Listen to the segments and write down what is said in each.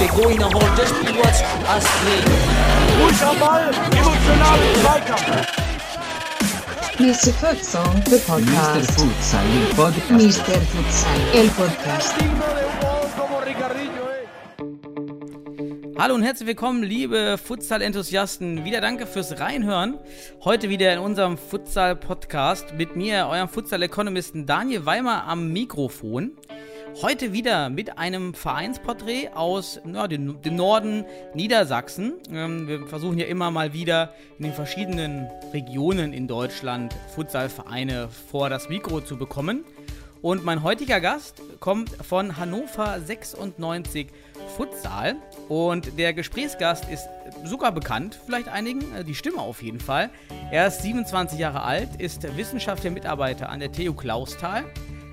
Der Goiner holt das Spiel was Astrid. Ruhig am Ball, emotional Zweikampf. Mr. Futsal, the Mr. podcast. Futsal, il podcast. Mr. Futsal, el podcast. Hallo und herzlich willkommen, liebe Futsal-Enthusiasten. Wieder danke fürs Reinhören. Heute wieder in unserem Futsal-Podcast mit mir, eurem Futsal-Ökonomisten Daniel Weimer am Mikrofon. Heute wieder mit einem Vereinsporträt aus ja, dem, dem Norden Niedersachsen. Ähm, wir versuchen ja immer mal wieder in den verschiedenen Regionen in Deutschland Futsalvereine vor das Mikro zu bekommen. Und mein heutiger Gast kommt von Hannover 96 Futsal. Und der Gesprächsgast ist sogar bekannt, vielleicht einigen, äh, die Stimme auf jeden Fall. Er ist 27 Jahre alt, ist wissenschaftlicher Mitarbeiter an der TU Clausthal,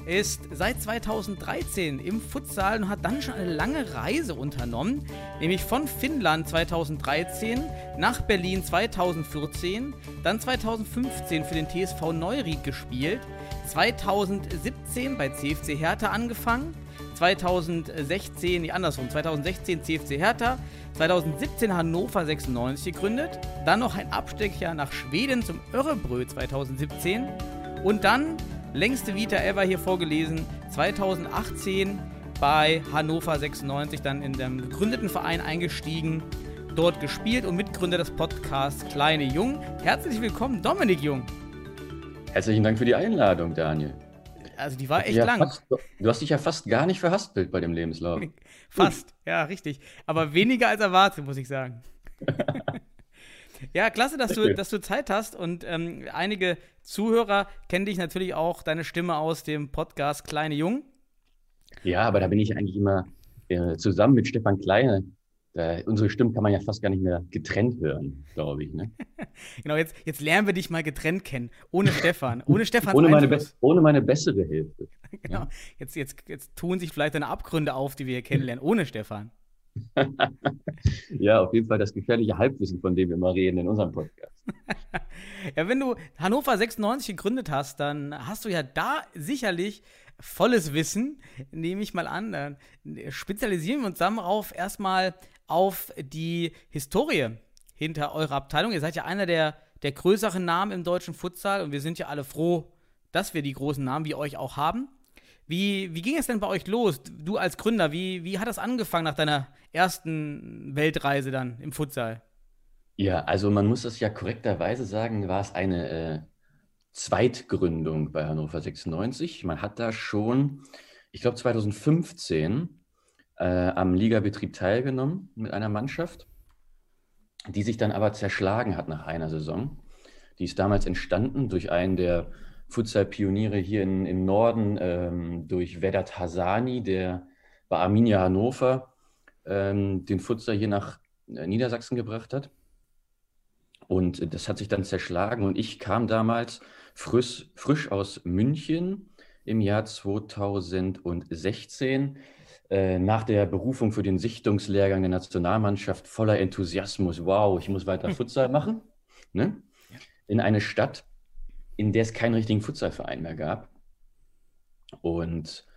ist seit 2013 im Futsal und hat dann schon eine lange Reise unternommen, nämlich von Finnland 2013 nach Berlin 2014, dann 2015 für den TSV Neuried gespielt, 2017 bei CFC Hertha angefangen, 2016, nee, andersrum, 2016 CFC Hertha, 2017 Hannover 96 gegründet, dann noch ein Abstecher nach Schweden zum Örebrö 2017 und dann längste Vita ever hier vorgelesen, 2018 bei Hannover 96 dann in dem gegründeten Verein eingestiegen, dort gespielt und Mitgründer des Podcasts Kleine Jung. Herzlich willkommen, Dominik Jung. Herzlichen Dank für die Einladung, Daniel. Also die war echt Ja, lang. Fast, du hast dich ja fast gar nicht verhaspelt bei dem Lebenslauf. Fast, ja, richtig. Aber weniger als erwartet, muss ich sagen. ja, klasse, dass du, dass du Zeit hast. Und ähm, einige Zuhörer kennen dich natürlich auch, deine Stimme aus dem Podcast Kleine Jung. Ja, aber da bin ich eigentlich immer äh, zusammen mit Stefan Kleine. Da, unsere Stimmen kann man ja fast gar nicht mehr getrennt hören, glaube ich. Ne? Genau, jetzt, jetzt lernen wir dich mal getrennt kennen. Ohne Stefan. Ohne Stefans Ohne, meine ohne meine bessere Hälfte. Genau. Jetzt, jetzt, jetzt tun sich vielleicht deine Abgründe auf, die wir hier kennenlernen. Ohne Stefan. Ja, auf jeden Fall das gefährliche Halbwissen, von dem wir immer reden in unserem Podcast. Ja, wenn du Hannover 96 gegründet hast, dann hast du ja da sicherlich volles Wissen, nehme ich mal an. Dann spezialisieren wir uns dann auf erstmal auf die Historie hinter eurer Abteilung. Ihr seid ja einer der, der größeren Namen im deutschen Futsal und wir sind ja alle froh, dass wir die großen Namen wie euch auch haben. Wie, wie ging es denn bei euch los? Du als Gründer, wie, wie hat das angefangen nach deiner ersten Weltreise dann im Futsal? Ja, also man muss das ja korrekterweise sagen, war es eine äh, Zweitgründung bei Hannover 96. Man hat da schon, ich glaube 2015, äh, am Ligabetrieb teilgenommen mit einer Mannschaft, die sich dann aber zerschlagen hat nach einer Saison. Die ist damals entstanden durch einen der Futsal-Pioniere hier in, im Norden, ähm, durch Vedat Hasani, der bei Arminia Hannover ähm, den Futsal hier nach äh, Niedersachsen gebracht hat. Und das hat sich dann zerschlagen und ich kam damals frisch, frisch aus München im Jahr 2016 äh, nach der Berufung für den Sichtungslehrgang der Nationalmannschaft voller Enthusiasmus. Wow, ich muss weiter Futsal machen. Ne? In eine Stadt, in der es keinen richtigen Futsalverein mehr gab. Und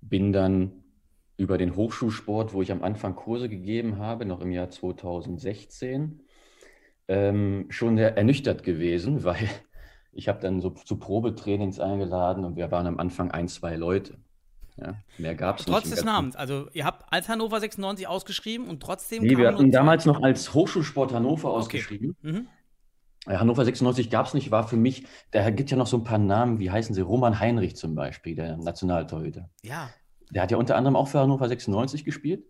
bin dann über den Hochschulsport, wo ich am Anfang Kurse gegeben habe, noch im Jahr 2016, ähm, schon sehr ernüchtert gewesen, weil ich habe dann so zu Probetrainings eingeladen und wir waren am Anfang ein, zwei Leute. Ja, mehr gab es nicht. Trotz des Namens. Also, ihr habt als Hannover 96 ausgeschrieben und trotzdem. Nee, wir hatten damals noch als Hochschulsport Hannover ausgeschrieben. Mhm. Äh, Hannover 96 gab es nicht, war für mich, da gibt ja noch so ein paar Namen, wie heißen sie? Roman Heinrich zum Beispiel, der Nationaltorhüter. Ja. Der hat ja unter anderem auch für Hannover 96 gespielt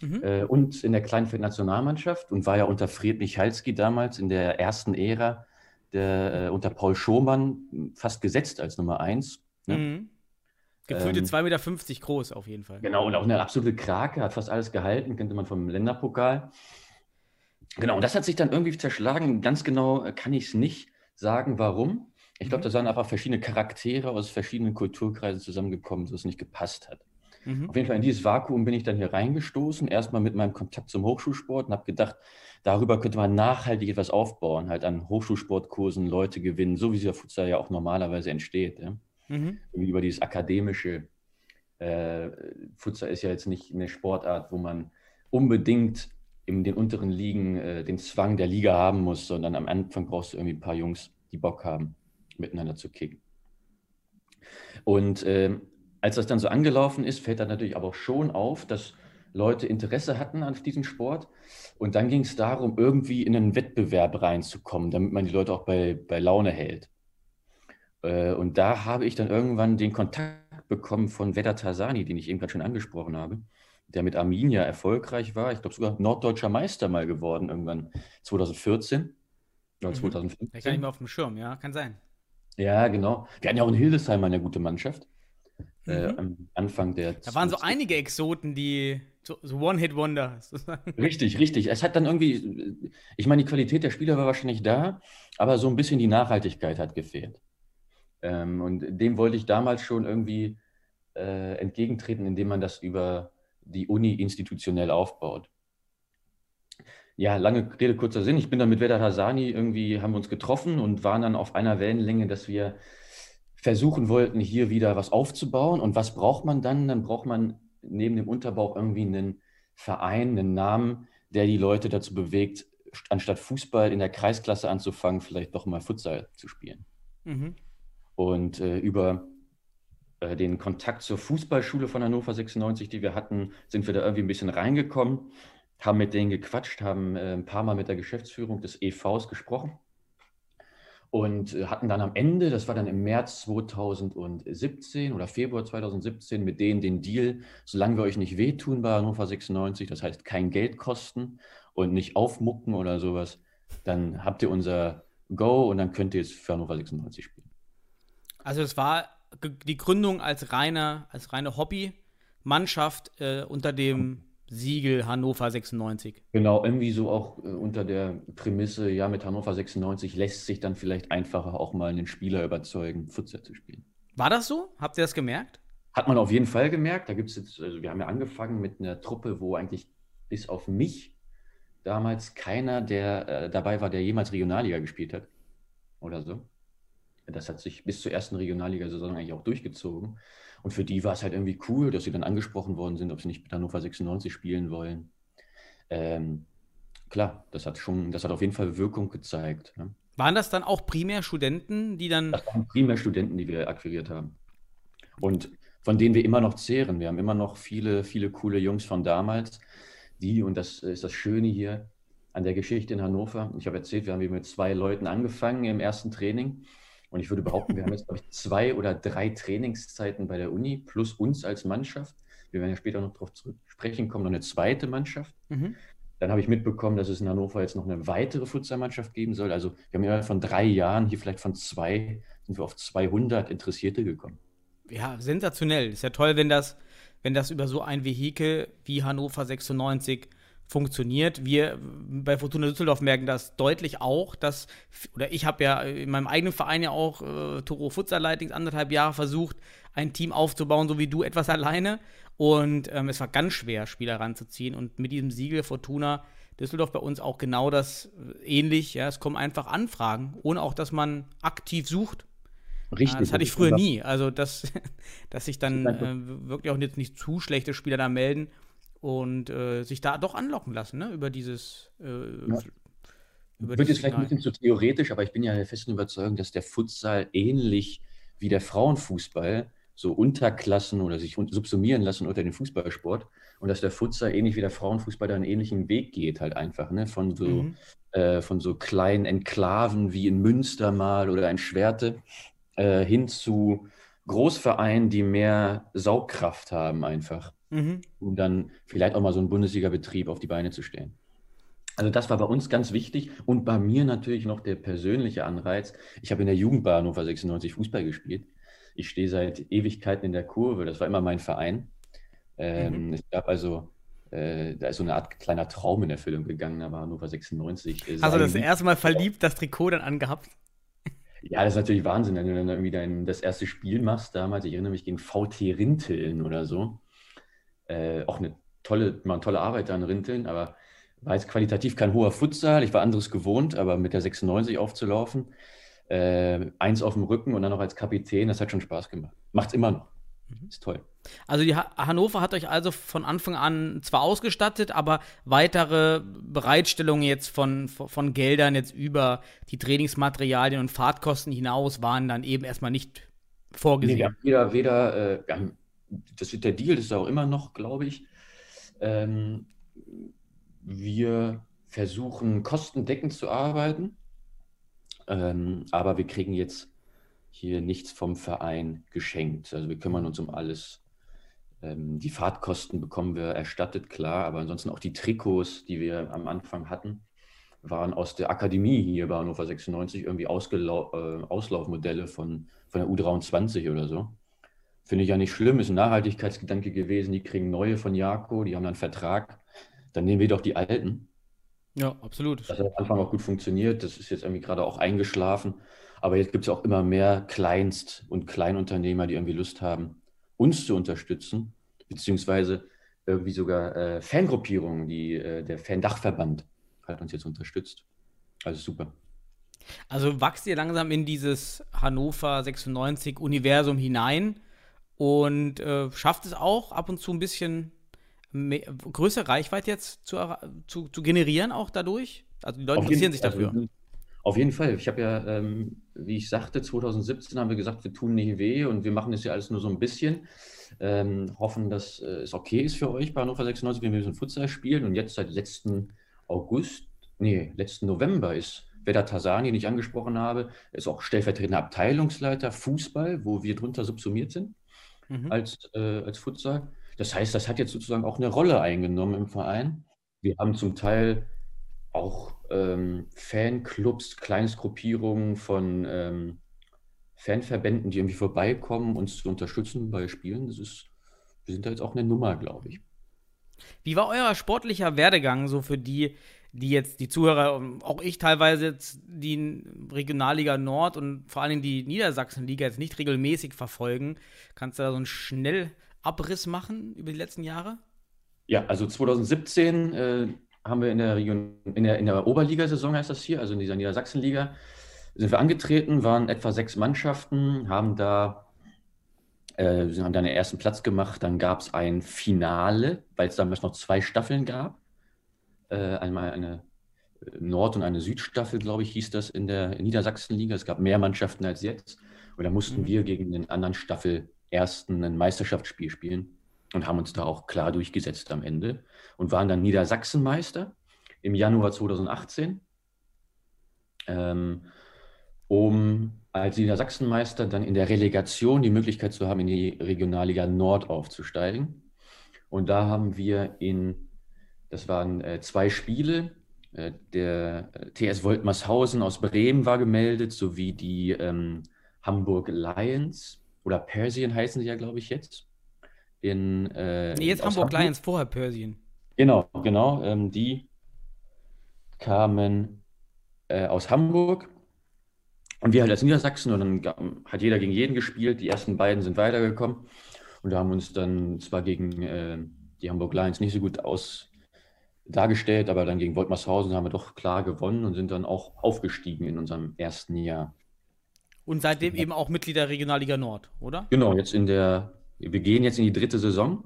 Mhm. äh, und in der Kleinfeld-Nationalmannschaft und war ja unter Fred Michalski damals in der ersten Ära, der, äh, unter Paul Schomann fast gesetzt als Nummer eins. Ne? Mhm. Gefühlte Ähm, 2,50 Meter groß auf jeden Fall. Genau, und auch eine absolute Krake, hat fast alles gehalten, kennt man vom Länderpokal. Genau, und das hat sich dann irgendwie zerschlagen. Ganz genau äh, kann ich es nicht sagen, warum. Ich glaube, Mhm. da sind einfach verschiedene Charaktere aus verschiedenen Kulturkreisen zusammengekommen, so es nicht gepasst hat. Auf jeden Fall in dieses Vakuum bin ich dann hier reingestoßen, erstmal mit meinem Kontakt zum Hochschulsport und habe gedacht, darüber könnte man nachhaltig etwas aufbauen, halt an Hochschulsportkursen Leute gewinnen, so wie der Futsal ja auch normalerweise entsteht. Ja? Mhm. Über dieses akademische. Äh, Futsal ist ja jetzt nicht eine Sportart, wo man unbedingt in den unteren Ligen äh, den Zwang der Liga haben muss, sondern am Anfang brauchst du irgendwie ein paar Jungs, die Bock haben, miteinander zu kicken. Und ähm, als das dann so angelaufen ist, fällt dann natürlich aber auch schon auf, dass Leute Interesse hatten an diesem Sport. Und dann ging es darum, irgendwie in einen Wettbewerb reinzukommen, damit man die Leute auch bei, bei Laune hält. Äh, und da habe ich dann irgendwann den Kontakt bekommen von Vedat Tarzani, den ich eben gerade schon angesprochen habe, der mit Arminia erfolgreich war. Ich glaube sogar norddeutscher Meister mal geworden, irgendwann 2014 oder Mhm. 2015. Ich kann nicht mehr auf dem Schirm, ja, kann sein. Ja, genau. Wir hatten ja auch in Hildesheim eine gute Mannschaft. Äh, Mhm. am Anfang der. Da waren so einige Exoten, die so, so One-Hit-Wonder sozusagen. Richtig, richtig. Es hat dann irgendwie, ich meine, die Qualität der Spieler war wahrscheinlich da, aber so ein bisschen die Nachhaltigkeit hat gefehlt. Ähm, und dem wollte ich damals schon irgendwie äh, entgegentreten, indem man das über die Uni institutionell aufbaut. Ja, lange Rede, kurzer Sinn. Ich bin dann mit Vedat Hasani irgendwie, haben wir uns getroffen und waren dann auf einer Wellenlänge, dass wir versuchen wollten, hier wieder was aufzubauen. Und was braucht man dann? Dann braucht man neben dem Unterbauch irgendwie einen Verein, einen Namen, der die Leute dazu bewegt, anstatt Fußball in der Kreisklasse anzufangen, vielleicht doch mal Futsal zu spielen. Mhm. Und äh, über äh, den Kontakt zur Fußballschule von Hannover 96, die wir hatten, sind wir da irgendwie ein bisschen reingekommen, haben mit denen gequatscht, haben äh, ein paar Mal mit der Geschäftsführung des EVs gesprochen und äh, hatten dann am Ende, das war dann im März 2017 oder Februar 2017, mit denen den Deal, solange wir euch nicht wehtun bei Hannover 96, das heißt kein Geld kosten und nicht aufmucken oder sowas, dann habt ihr unser Go und dann könnt ihr jetzt für Hannover 96 spielen. Also es war die Gründung als reine, als reine Hobby-Mannschaft äh, unter dem Siegel Hannover 96. Genau, irgendwie so auch äh, unter der Prämisse, ja, mit Hannover 96 lässt sich dann vielleicht einfacher auch mal einen Spieler überzeugen, Futsal zu spielen. War das so? Habt ihr das gemerkt? Hat man auf jeden Fall gemerkt. Da gibt es jetzt, also wir haben ja angefangen mit einer Truppe, wo eigentlich bis auf mich damals keiner, der äh, dabei war, der jemals Regionalliga gespielt hat. Oder so. Das hat sich bis zur ersten Regionalliga-Saison eigentlich auch durchgezogen. Und für die war es halt irgendwie cool, dass sie dann angesprochen worden sind, ob sie nicht mit Hannover 96 spielen wollen. Ähm, klar, das hat schon, das hat auf jeden Fall Wirkung gezeigt. Ne? Waren das dann auch primär Studenten, die dann. Das waren primär Studenten, die wir akquiriert haben. Und von denen wir immer noch zehren. Wir haben immer noch viele, viele coole Jungs von damals, die, und das ist das Schöne hier an der Geschichte in Hannover. Ich habe erzählt, wir haben hier mit zwei Leuten angefangen im ersten Training. Und ich würde behaupten, wir haben jetzt, glaube ich, zwei oder drei Trainingszeiten bei der Uni, plus uns als Mannschaft. Wir werden ja später noch darauf zu sprechen kommen, noch eine zweite Mannschaft. Mhm. Dann habe ich mitbekommen, dass es in Hannover jetzt noch eine weitere Futsalmannschaft geben soll. Also wir haben innerhalb von drei Jahren, hier vielleicht von zwei, sind wir auf 200 Interessierte gekommen. Ja, sensationell. Ist ja toll, wenn das, wenn das über so ein Vehikel wie Hannover 96 funktioniert. Wir bei Fortuna Düsseldorf merken das deutlich auch, dass, oder ich habe ja in meinem eigenen Verein ja auch äh, Toro Futsal Lightings anderthalb Jahre versucht, ein Team aufzubauen, so wie du etwas alleine. Und ähm, es war ganz schwer, Spieler ranzuziehen. Und mit diesem Siegel Fortuna Düsseldorf bei uns auch genau das äh, ähnlich. Ja, es kommen einfach Anfragen, ohne auch, dass man aktiv sucht. Richtig. Ah, das hatte ich früher nie. Also, dass, dass sich dann äh, wirklich auch jetzt nicht zu schlechte Spieler da melden und äh, sich da doch anlocken lassen, ne? Über dieses. Äh, Ja. über Wird jetzt vielleicht ein bisschen zu theoretisch, aber ich bin ja der festen Überzeugung, dass der Futsal ähnlich wie der Frauenfußball so Unterklassen oder sich subsumieren lassen unter den Fußballsport und dass der Futsal ähnlich wie der Frauenfußball da einen ähnlichen Weg geht halt einfach, ne? Von so, Mhm. äh, von so kleinen Enklaven wie in Münster mal oder in Schwerte äh, hin zu Großvereinen, die mehr Saugkraft haben einfach Mhm. um dann vielleicht auch mal so einen Bundesliga-Betrieb auf die Beine zu stellen. Also das war bei uns ganz wichtig und bei mir natürlich noch der persönliche Anreiz. Ich habe in der Jugend bei Hannover 96 Fußball gespielt. Ich stehe seit Ewigkeiten in der Kurve, das war immer mein Verein. Ähm, Es gab also, äh, da ist so eine Art kleiner Traum in Erfüllung gegangen, aber Hannover 96. Äh, Hast du das erste Mal verliebt, das Trikot dann angehabt? ja, das ist natürlich Wahnsinn, wenn du dann irgendwie dein, das erste Spiel machst damals. Ich erinnere mich gegen VT Rinteln oder so. Äh, auch eine tolle, mal eine tolle Arbeit da in Rinteln, aber war jetzt qualitativ kein hoher Futsal. Ich war anderes gewohnt, aber mit der 96 aufzulaufen, äh, eins auf dem Rücken und dann noch als Kapitän, das hat schon Spaß gemacht. Macht es immer noch. Mhm. Ist toll. Also die ha Hannover hat euch also von Anfang an zwar ausgestattet, aber weitere Bereitstellungen jetzt von, von, Geldern jetzt über die Trainingsmaterialien und Fahrtkosten hinaus waren dann eben erstmal nicht Nee, vorgesehen. wir haben weder, weder äh, wir haben, das wird der Deal, das ist auch immer noch, glaube ich. Ähm, wir versuchen kostendeckend zu arbeiten, ähm, aber wir kriegen jetzt hier nichts vom Verein geschenkt. Also wir kümmern uns um alles. Ähm, die Fahrtkosten bekommen wir erstattet, klar, aber ansonsten auch die Trikots, die wir am Anfang hatten, waren aus der Akademie hier bei Hannover 96 irgendwie Ausgelau äh, Auslaufmodelle von, von der U23 oder so. Finde ich ja nicht schlimm, ist ein Nachhaltigkeitsgedanke gewesen. Die kriegen neue von Jako, die haben dann einen Vertrag. Dann nehmen wir doch die alten. Ja, absolut. Das hat am Anfang auch gut funktioniert. Das ist jetzt irgendwie gerade auch eingeschlafen. Aber jetzt gibt es auch immer mehr Kleinst- und Kleinunternehmer, die irgendwie Lust haben, uns zu unterstützen, beziehungsweise irgendwie sogar äh, Fangruppierungen, die äh, der Fan-Dachverband hat uns jetzt unterstützt. Also super. Also wachst ihr langsam in dieses Hannover 96 Universum hinein und äh, schafft es auch ab und zu ein bisschen mehr, größere Reichweite jetzt zu, zu, zu generieren auch dadurch? Also die Leute Auf interessieren jeden- sich dafür. Also, auf jeden Fall. Ich habe ja, ähm, wie ich sagte, 2017 haben wir gesagt, wir tun nicht weh und wir machen das ja alles nur so ein bisschen. Ähm, hoffen, dass äh, es okay ist für euch bei Hannover 96, wenn wir ein Futsal spielen. Und jetzt seit letzten August, nee, letzten November ist Vedat Tasani, den ich angesprochen habe, ist auch stellvertretender Abteilungsleiter Fußball, wo wir drunter subsumiert sind Mhm. als, äh, als Futsal. Das heißt, das hat jetzt sozusagen auch eine Rolle eingenommen im Verein. Wir haben zum Teil auch ähm, Fanclubs, Kleinstgruppierungen von ähm, Fanverbänden, die irgendwie vorbeikommen, uns zu unterstützen bei Spielen. Das ist, wir sind da jetzt auch eine Nummer, glaube ich. Wie war euer sportlicher Werdegang so für die, die jetzt die Zuhörer, und auch ich teilweise jetzt die Regionalliga Nord und vor Dingen die Niedersachsenliga jetzt nicht regelmäßig verfolgen? Kannst du da so einen Schnellabriss machen über die letzten Jahre? Ja, also 2017 äh, haben wir in der Region, in der, in der Oberligasaison heißt das hier, also in dieser Niedersachsenliga, sind wir angetreten, waren etwa sechs Mannschaften, haben da, äh, haben da den ersten Platz gemacht, dann gab es ein Finale, weil es damals noch zwei Staffeln gab. Äh, einmal eine Nord- und eine Südstaffel, glaube ich, hieß das in der Niedersachsenliga. Es gab mehr Mannschaften als jetzt. Und da mussten Mhm. wir gegen den anderen Staffel ersten ein Meisterschaftsspiel spielen und haben uns da auch klar durchgesetzt am Ende und waren dann Niedersachsenmeister im Januar 2018, ähm, um als Niedersachsenmeister dann in der Relegation die Möglichkeit zu haben, in die Regionalliga Nord aufzusteigen. Und da haben wir in, das waren äh, zwei Spiele, äh, der äh, TS Woltmershausen aus Bremen war gemeldet, sowie die ähm, Hamburg Lions oder Persien heißen sie ja, glaube ich, jetzt. In, äh, Nee, jetzt aus Hamburg Lions, vorher Persien. Genau, genau. Ähm, die kamen äh, aus Hamburg und wir halt als Niedersachsen und dann hat jeder gegen jeden gespielt. Die ersten beiden sind weitergekommen und da haben uns dann zwar gegen äh, die Hamburg Lions nicht so gut aus dargestellt, aber dann gegen Woltmershausen haben wir doch klar gewonnen und sind dann auch aufgestiegen in unserem ersten Jahr. Und seitdem eben auch Mitglied der Regionalliga Nord, oder? Genau, jetzt in der, wir gehen jetzt in die dritte Saison.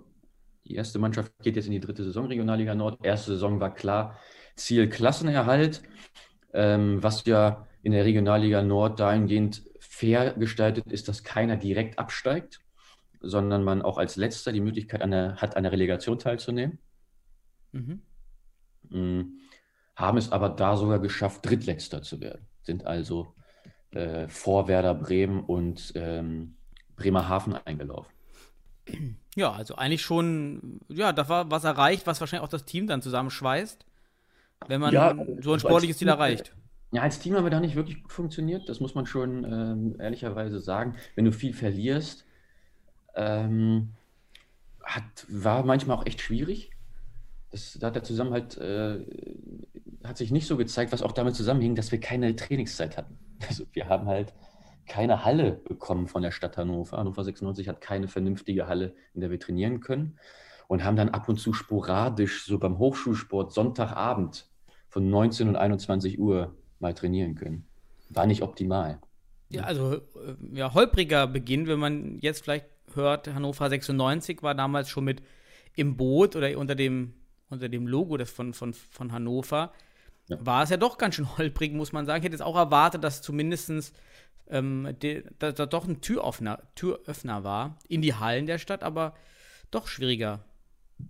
Die erste Mannschaft geht jetzt in die dritte Saison, Regionalliga Nord. Erste Saison war klar, Ziel Klassenerhalt, ähm, was ja in der Regionalliga Nord dahingehend fair gestaltet ist, dass keiner direkt absteigt, sondern man auch als Letzter die Möglichkeit an der, hat, an der Relegation teilzunehmen. Mhm. Haben es aber da sogar geschafft, Drittletzter zu werden. Sind also äh, vor Werder Bremen und ähm, Bremerhaven eingelaufen. Ja, also eigentlich schon, ja, da war was erreicht, was wahrscheinlich auch das Team dann zusammenschweißt, wenn man Ja, so ein also als sportliches Ziel Team- erreicht. Ja, als Team haben wir da nicht wirklich gut funktioniert, das muss man schon ähm, ehrlicherweise sagen. Wenn du viel verlierst, ähm, hat, war manchmal auch echt schwierig. Das, da hat der Zusammenhalt äh, hat sich nicht so gezeigt, was auch damit zusammenhing, dass wir keine Trainingszeit hatten. Also wir haben halt keine Halle bekommen von der Stadt Hannover. Hannover 96 hat keine vernünftige Halle, in der wir trainieren können. und haben dann ab und zu sporadisch so beim Hochschulsport Sonntagabend von 19 und 21 Uhr mal trainieren können. War nicht optimal. Ja, also äh, ja, holpriger Beginn, wenn man jetzt vielleicht hört, Hannover 96 war damals schon mit im Boot oder unter dem, unter dem Logo des von, von, von Hannover. Ja. War es ja doch ganz schön holprig, muss man sagen. Ich hätte jetzt auch erwartet, dass zumindest ähm, da, da doch ein Türöffner, Türöffner war in die Hallen der Stadt, aber doch schwieriger.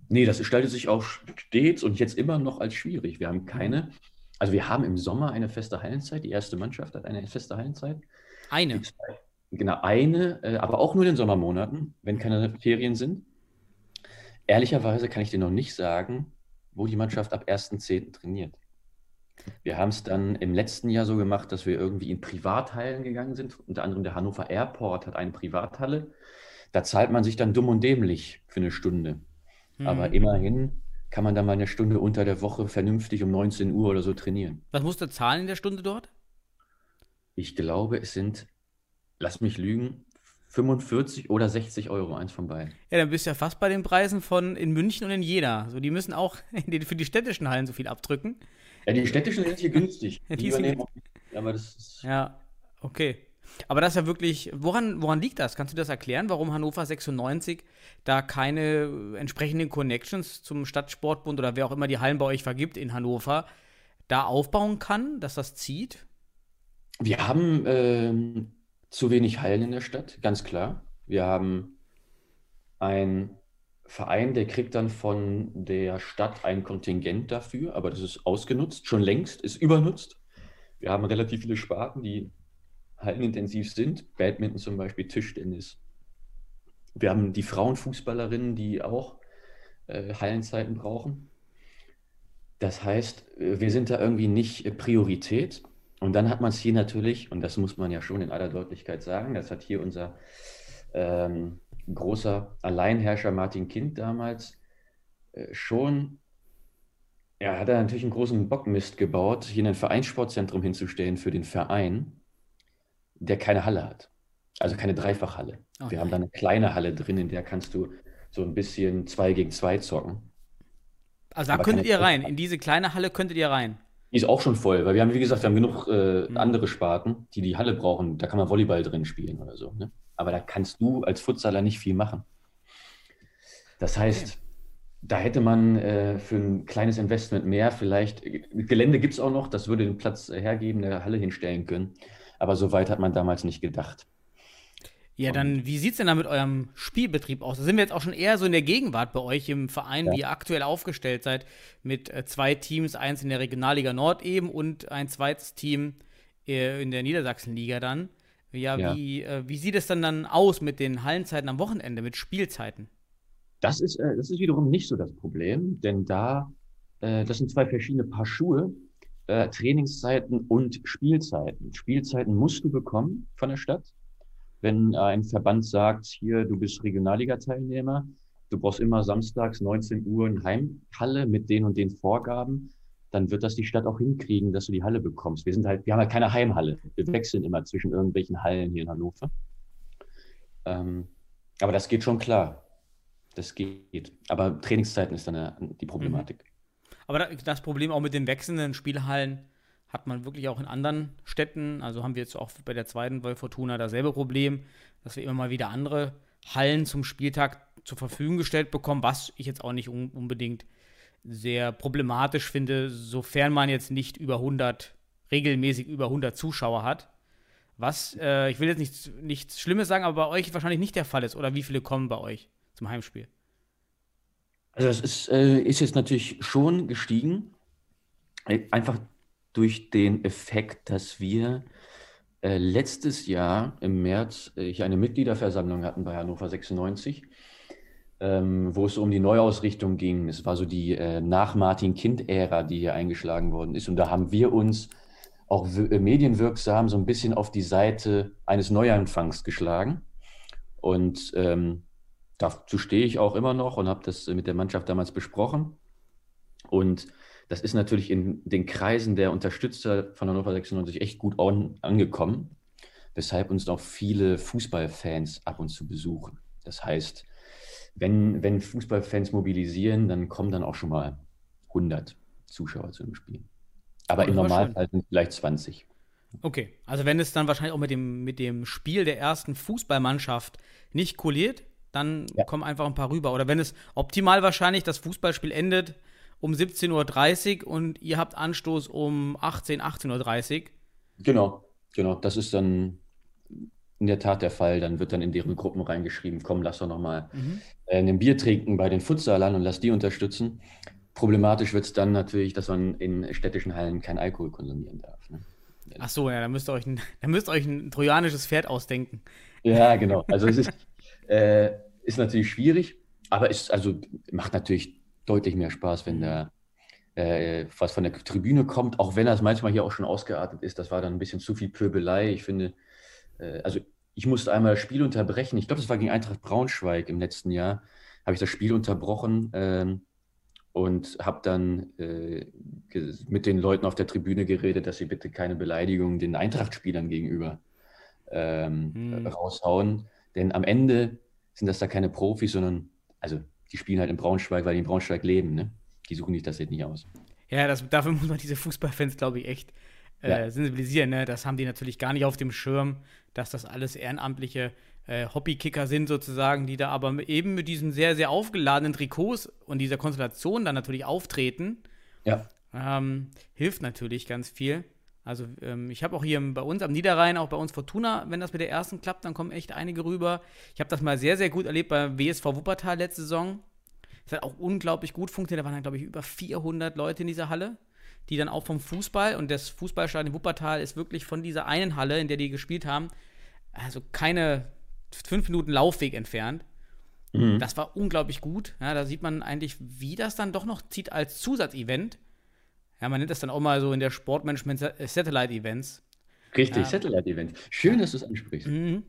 Nee, das gestaltet sich auch stets und jetzt immer noch als schwierig. Wir haben keine, also wir haben im Sommer eine feste Hallenzeit, die erste Mannschaft hat eine feste Hallenzeit. Eine. Genau, eine, äh, aber auch nur in den Sommermonaten, wenn keine Ferien sind. Ehrlicherweise kann ich dir noch nicht sagen, wo die Mannschaft ab 1.10. trainiert. Wir haben es dann im letzten Jahr so gemacht, dass wir irgendwie in Privathallen gegangen sind. Unter anderem der Hannover Airport hat eine Privathalle. Da zahlt man sich dann dumm und dämlich für eine Stunde. Mhm. Aber immerhin kann man dann mal eine Stunde unter der Woche vernünftig um 19 Uhr oder so trainieren. Was musst du zahlen in der Stunde dort? Ich glaube, es sind, lass mich lügen, 45 oder 60 Euro, eins von beiden. Ja, dann bist du ja fast bei den Preisen von in München und in Jena. So, die müssen auch für die städtischen Hallen so viel abdrücken. Ja, die städtischen sind hier günstig. die sind, aber das ist ja, okay. Aber das ist ja wirklich, woran, woran liegt das? Kannst du das erklären, warum Hannover 96 da keine entsprechenden Connections zum Stadtsportbund oder wer auch immer die Hallen bei euch vergibt in Hannover da aufbauen kann, dass das zieht? Wir haben ähm, zu wenig Hallen in der Stadt, ganz klar. Wir haben ein Verein, der kriegt dann von der Stadt ein Kontingent dafür, aber das ist ausgenutzt, schon längst, ist übernutzt. Wir haben relativ viele Sparten, die hallenintensiv sind, Badminton zum Beispiel, Tischtennis. Wir haben die Frauenfußballerinnen, die auch äh, Hallenzeiten brauchen. Das heißt, äh, wir sind da irgendwie nicht äh, Priorität. Und dann hat man es hier natürlich, und das muss man ja schon in aller Deutlichkeit sagen, das hat hier unser ähm, großer Alleinherrscher Martin Kind damals äh, schon, ja, hat er natürlich einen großen Bockmist gebaut, hier ein Vereinssportzentrum hinzustellen für den Verein, der keine Halle hat. Also keine Dreifachhalle. Oh, Wir haben da eine kleine Halle drin, in der kannst du so ein bisschen zwei gegen zwei zocken. Also da Aber könntet ihr rein, in diese kleine Halle könntet ihr rein. Die ist auch schon voll, weil wir haben, wie gesagt, wir haben genug äh, mhm. andere Sparten, die die Halle brauchen. Da kann man Volleyball drin spielen oder so. Ne? Aber da kannst du als Futsaler nicht viel machen. Das heißt, okay. da hätte man äh, für ein kleines Investment mehr vielleicht, Gelände gibt es auch noch, das würde den Platz hergeben, eine Halle hinstellen können. Aber so weit hat man damals nicht gedacht. Ja, dann, wie sieht es denn da mit eurem Spielbetrieb aus? Da sind wir jetzt auch schon eher so in der Gegenwart bei euch im Verein, ja. wie ihr aktuell aufgestellt seid, mit äh, zwei Teams, eins in der Regionalliga Nord eben und ein zweites Team äh, in der Niedersachsenliga dann. Ja, ja. Wie, äh, wie sieht es dann dann aus mit den Hallenzeiten am Wochenende, mit Spielzeiten? Das ist, das ist wiederum nicht so das Problem, denn da, das sind zwei verschiedene Paar Schuhe, Trainingszeiten und Spielzeiten. Spielzeiten musst du bekommen von der Stadt. Wenn ein Verband sagt, hier, du bist Regionalliga-Teilnehmer, du brauchst immer samstags 19 Uhr eine Heimhalle mit den und den Vorgaben, dann wird das die Stadt auch hinkriegen, dass du die Halle bekommst. Wir sind halt, wir haben halt keine Heimhalle. Wir wechseln immer zwischen irgendwelchen Hallen hier in Hannover. Ähm, aber das geht schon klar. Das geht. Aber Trainingszeiten ist dann die Problematik. Mhm. Aber das Problem auch mit den wechselnden Spielhallen hat man wirklich auch in anderen Städten. Also haben wir jetzt auch bei der zweiten Wolf Fortuna dasselbe Problem, dass wir immer mal wieder andere Hallen zum Spieltag zur Verfügung gestellt bekommen, was ich jetzt auch nicht un unbedingt sehr problematisch finde, sofern man jetzt nicht über 100, regelmäßig über 100 Zuschauer hat. Was, äh, ich will jetzt nichts, nichts Schlimmes sagen, aber bei euch wahrscheinlich nicht der Fall ist. Oder wie viele kommen bei euch zum Heimspiel? Also es ist, äh, ist jetzt natürlich schon gestiegen. Äh, einfach durch den Effekt, dass wir äh, letztes Jahr im März äh, eine Mitgliederversammlung hatten bei Hannover 96 ähm, wo es um die Neuausrichtung ging. Es war so die äh, nach Martin Kind-Ära, die hier eingeschlagen worden ist. Und da haben wir uns auch äh, medienwirksam so ein bisschen auf die Seite eines Neuanfangs geschlagen. Und ähm, dazu stehe ich auch immer noch und habe das mit der Mannschaft damals besprochen. Und das ist natürlich in den Kreisen der Unterstützer von Hannover 96 echt gut an, angekommen, weshalb uns auch viele Fußballfans ab und zu besuchen. Das heißt, wenn, wenn Fußballfans mobilisieren, dann kommen dann auch schon mal 100 Zuschauer zu dem Spiel. Aber im Normalfall sind vielleicht 20. Okay, also wenn es dann wahrscheinlich auch mit dem, mit dem Spiel der ersten Fußballmannschaft nicht kolliert, dann Ja. kommen einfach ein paar rüber. Oder wenn es optimal wahrscheinlich das Fußballspiel endet um 17.30 Uhr und ihr habt Anstoß um 18, 18.30 Uhr. Genau, genau. Das ist dann in der Tat der Fall. Dann wird dann in deren Gruppen reingeschrieben, komm, lass doch noch mal äh, ein Bier trinken bei den Futsalern und lass die unterstützen. Problematisch wird es dann natürlich, dass man in städtischen Hallen kein Alkohol konsumieren darf. Ne? Ach so, ja, da müsst ihr euch ein, da müsst ihr euch ein trojanisches Pferd ausdenken. Ja, genau. Also es ist, äh, ist natürlich schwierig, aber es also macht natürlich deutlich mehr Spaß, wenn da äh, was von der Tribüne kommt, auch wenn das manchmal hier auch schon ausgeartet ist. Das war dann ein bisschen zu viel Pöbelei. Ich finde, äh, also ich musste einmal das Spiel unterbrechen. Ich glaube, das war gegen Eintracht Braunschweig im letzten Jahr. Habe ich das Spiel unterbrochen ähm, und habe dann äh, mit den Leuten auf der Tribüne geredet, dass sie bitte keine Beleidigungen den Eintracht-Spielern gegenüber ähm, Hm. raushauen. Denn am Ende sind das da keine Profis, sondern also die spielen halt in Braunschweig, weil die in Braunschweig leben. Ne? Die suchen sich das jetzt nicht aus. Ja, das, dafür muss man diese Fußballfans, glaube ich, echt äh, Ja. sensibilisieren. Ne? Das haben die natürlich gar nicht auf dem Schirm, dass das alles ehrenamtliche äh, Hobbykicker sind, sozusagen, die da aber eben mit diesen sehr, sehr aufgeladenen Trikots und dieser Konstellation dann natürlich auftreten. Ja, Ähm, hilft natürlich ganz viel. Also ähm, ich habe auch hier bei uns am Niederrhein, auch bei uns Fortuna, wenn das mit der ersten klappt, dann kommen echt einige rüber. Ich habe das mal sehr, sehr gut erlebt bei WSV Wuppertal letzte Saison. Es hat auch unglaublich gut funktioniert. Da waren dann, glaube ich, über 400 Leute in dieser Halle, die dann auch vom Fußball und das Fußballstadion Wuppertal ist wirklich von dieser einen Halle, in der die gespielt haben, also keine fünf Minuten Laufweg entfernt. Mhm. Das war unglaublich gut. Ja, da sieht man eigentlich, wie das dann doch noch zieht als Zusatzevent. Ja, man nennt das dann auch mal so in der Sportmanagement äh, Satellite Events. richtig. Ja. Satellite-Event. Schön, dass du es ansprichst. Mhm.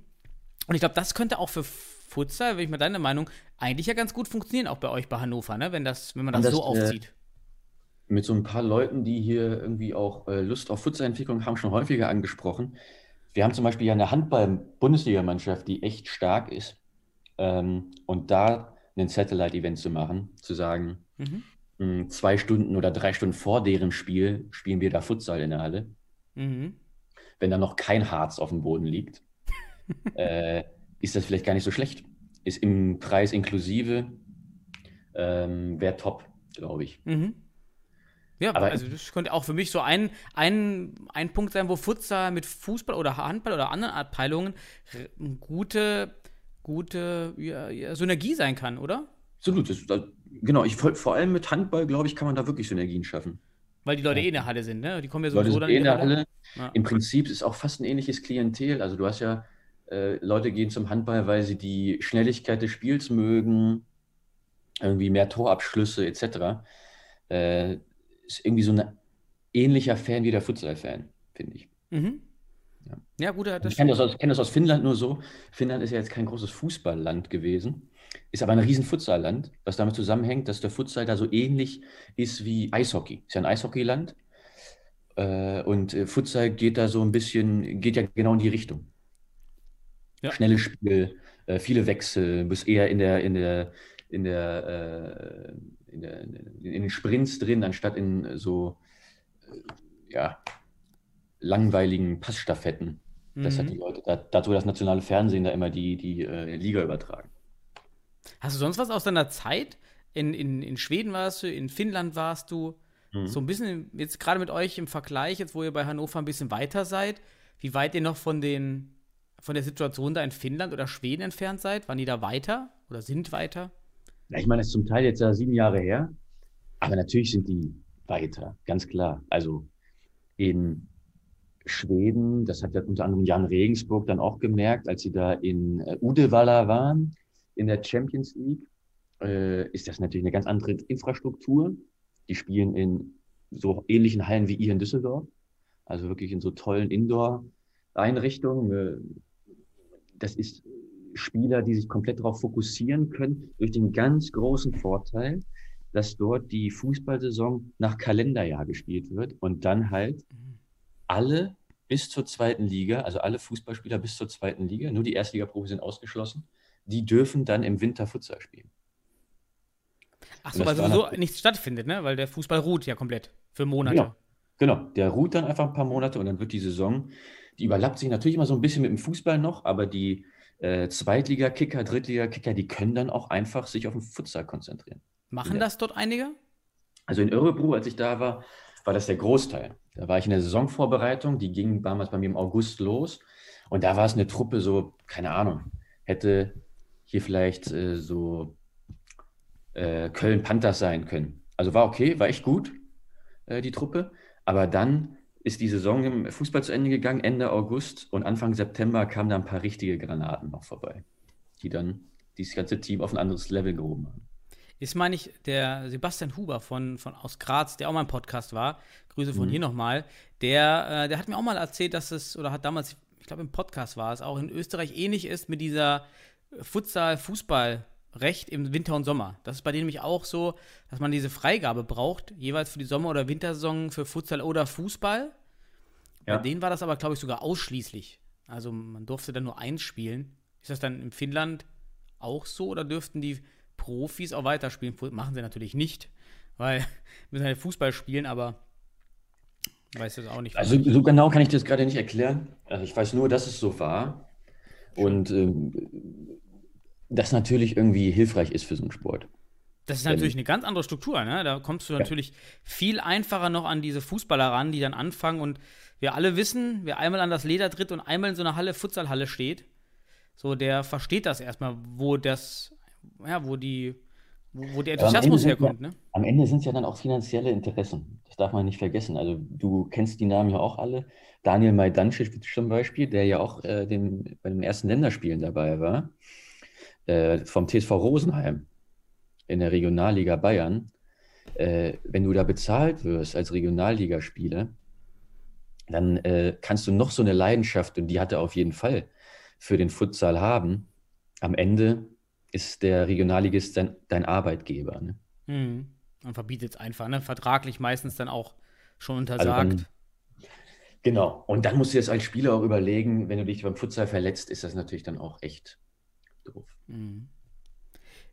Und ich glaube, das könnte auch für Futsal, wenn ich mal deine Meinung, eigentlich ja ganz gut funktionieren, auch bei euch bei Hannover, ne? wenn, das, wenn man das, das, so äh, aufzieht. Mit so ein paar Leuten, die hier irgendwie auch äh, Lust auf Futsalentwicklung haben, schon häufiger angesprochen. Wir haben zum Beispiel ja eine Handball-Bundesligamannschaft, die echt stark ist. Ähm, und da ein Satellite-Event zu machen, zu sagen, Mhm. Mh, zwei Stunden oder drei Stunden vor deren Spiel spielen wir da Futsal in der Halle. Mhm. wenn da noch kein Harz auf dem Boden liegt, äh, ist das vielleicht gar nicht so schlecht. Ist im Preis inklusive, ähm, wäre top, glaube ich. Mhm. Ja, Aber- also das könnte auch für mich so ein, ein, ein Punkt sein, wo Futsal mit Fußball oder Handball oder anderen Abteilungen gute, gute ja, Synergie sein kann, oder? Absolut. Das, das, genau, ich, vor allem mit Handball, glaube ich, kann man da wirklich Synergien schaffen. Weil die Leute Ja. eh in der Halle sind, ne? Die kommen ja sowieso dann eh in der Halle. Halle. Ja. Im Prinzip ist auch fast ein ähnliches Klientel. Also du hast ja, äh, Leute gehen zum Handball, weil sie die Schnelligkeit des Spiels mögen, irgendwie mehr Torabschlüsse etc. Äh, ist irgendwie so ein ähnlicher Fan wie der Futsal-Fan, finde ich. Mhm. Ja. Ja, gut, das Ich kenne das, aus- kenn das aus Finnland nur so. Finnland ist ja jetzt kein großes Fußballland gewesen, ist aber ein riesen Futsalland, was damit zusammenhängt, dass der Futsal da so ähnlich ist wie Eishockey. Ist ja ein Eishockeyland. Äh, und äh, Futsal geht da so ein bisschen, geht ja genau in die Richtung. Ja. Schnelles Spiel, äh, viele Wechsel, bist eher in der, in der, in der, in der, in den Sprints drin, anstatt in so, ja, langweiligen Passstaffetten. Das hat Mhm. die Leute, da, dazu das nationale Fernsehen da immer die, die äh, Liga übertragen. Hast du sonst was aus deiner Zeit? In, in, in Schweden warst du, in Finnland warst du. Mhm. So ein bisschen, jetzt gerade mit euch im Vergleich, jetzt wo ihr bei Hannover ein bisschen weiter seid, wie weit ihr noch von den von der Situation da in Finnland oder Schweden entfernt seid? Waren die da weiter oder sind weiter? Ja, ich meine, das ist zum Teil jetzt ja sieben Jahre her, aber natürlich sind die weiter, ganz klar. Also in Schweden, das hat ja unter anderem Jan Regensburg dann auch gemerkt, als sie da in äh, Uddevalla waren, in der Champions League, äh, ist das natürlich eine ganz andere Infrastruktur. Die spielen in so ähnlichen Hallen wie ihr in Düsseldorf, also wirklich in so tollen Indoor-Einrichtungen. Äh, Das ist Spieler, die sich komplett darauf fokussieren können, durch den ganz großen Vorteil, dass dort die Fußballsaison nach Kalenderjahr gespielt wird und dann halt alle bis zur zweiten Liga, also alle Fußballspieler bis zur zweiten Liga, nur die Erstliga-Profis sind ausgeschlossen, die dürfen dann im Winter Futsal spielen. Ach so, weil sowieso nach- nichts stattfindet, ne? Weil der Fußball ruht ja komplett für Monate. Genau. Genau, der ruht dann einfach ein paar Monate und dann wird die Saison, die überlappt sich natürlich immer so ein bisschen mit dem Fußball noch, aber die äh, Zweitliga-Kicker, Drittliga-Kicker, die können dann auch einfach sich auf den Futsal konzentrieren. Machen Ja. das dort einige? Also in Örebro, als ich da war, war das der Großteil. Da war ich in der Saisonvorbereitung, die ging damals bei mir im August los. Und da war es eine Truppe so, keine Ahnung, hätte hier vielleicht äh, so äh, Köln Panthers sein können. Also war okay, war echt gut, äh, die Truppe. Aber dann ist die Saison im Fußball zu Ende gegangen, Ende August und Anfang September kamen da ein paar richtige Granaten noch vorbei, die dann dieses ganze Team auf ein anderes Level gehoben haben. Ist, meine ich, der Sebastian Huber von, von aus Graz, der auch mal im Podcast war, Grüße von hier nochmal, der, äh, der hat mir auch mal erzählt, dass es, oder hat damals, ich glaube im Podcast war es, auch in Österreich ähnlich ist mit dieser Futsal-Fußball-Recht im Winter und Sommer. Das ist bei denen nämlich auch so, dass man diese Freigabe braucht, jeweils für die Sommer- oder Wintersaison für Futsal oder Fußball. Ja. Bei denen war das aber, glaube ich, sogar ausschließlich. Also man durfte dann nur eins spielen. Ist das dann in Finnland auch so oder dürften die Profis auch weiterspielen? Machen sie natürlich nicht, weil müssen halt Fußball spielen, aber weiß das auch nicht. Also so genau kann ich das gerade nicht erklären. Also ich weiß nur, dass es so war und ähm, das natürlich irgendwie hilfreich ist für so einen Sport. Das ist natürlich eine ganz andere Struktur, ne? Da kommst du natürlich viel einfacher noch an diese Fußballer ran, die dann anfangen und wir alle wissen, wer einmal an das Leder tritt und einmal in so einer Halle, Futsalhalle steht, so der versteht das erstmal, wo das, ja, wo die, wo, wo der Aber am Ende Enthusiasmus sind herkommt, ja, ne? Am Ende sind es ja dann auch finanzielle Interessen. Das darf man nicht vergessen. Also du kennst die Namen ja auch alle. Daniel Majdancic zum Beispiel, der ja auch äh, den, bei den ersten Länderspielen dabei war, äh, vom TSV Rosenheim in der Regionalliga Bayern. Äh, wenn du da bezahlt wirst als Regionalligaspieler, dann äh, kannst du noch so eine Leidenschaft, und die hat er auf jeden Fall, für den Futsal haben. Am Ende ist der Regionalligist dein, dein Arbeitgeber. Ne? Mhm. Und verbietet es einfach, ne? Vertraglich meistens dann auch schon Also untersagt. dann, genau. Und dann musst du jetzt als Spieler auch überlegen, wenn du dich beim Futsal verletzt, ist das natürlich dann auch echt doof. Mhm.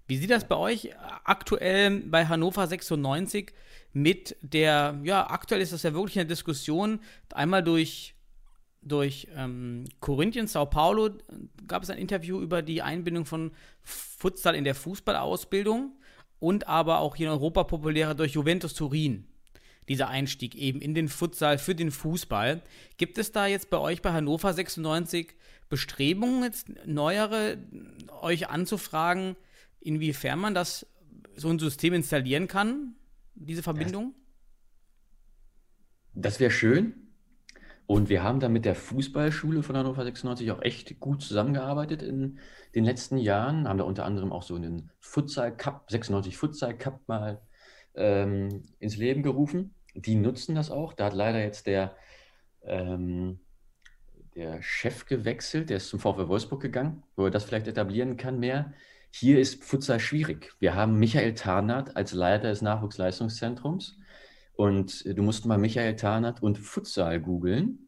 Wie sieht das bei euch aktuell bei Hannover 96 mit der, ja, aktuell ist das ja wirklich eine Diskussion, einmal durch, durch ähm, Corinthians, Sao Paulo äh, gab es ein Interview über die Einbindung von Futsal in der Fußballausbildung und aber auch hier in Europa populärer durch Juventus Turin. Dieser Einstieg eben in den Futsal für den Fußball. Gibt es da jetzt bei euch bei Hannover 96 Bestrebungen, jetzt neuere euch anzufragen, inwiefern man das so ein System installieren kann, diese Verbindung? Das wäre schön. Und wir haben da mit der Fußballschule von Hannover 96 auch echt gut zusammengearbeitet in den letzten Jahren. Haben da unter anderem auch so einen Futsal Cup, 96 Futsal Cup mal ähm, ins Leben gerufen. Die nutzen das auch. Da hat leider jetzt der, ähm, der Chef gewechselt, der ist zum VfL Wolfsburg gegangen, wo er das vielleicht etablieren kann mehr. Hier ist Futsal schwierig. Wir haben Michael Tarnath als Leiter des Nachwuchsleistungszentrums. Und du musst mal Michael Tarnath und Futsal googeln.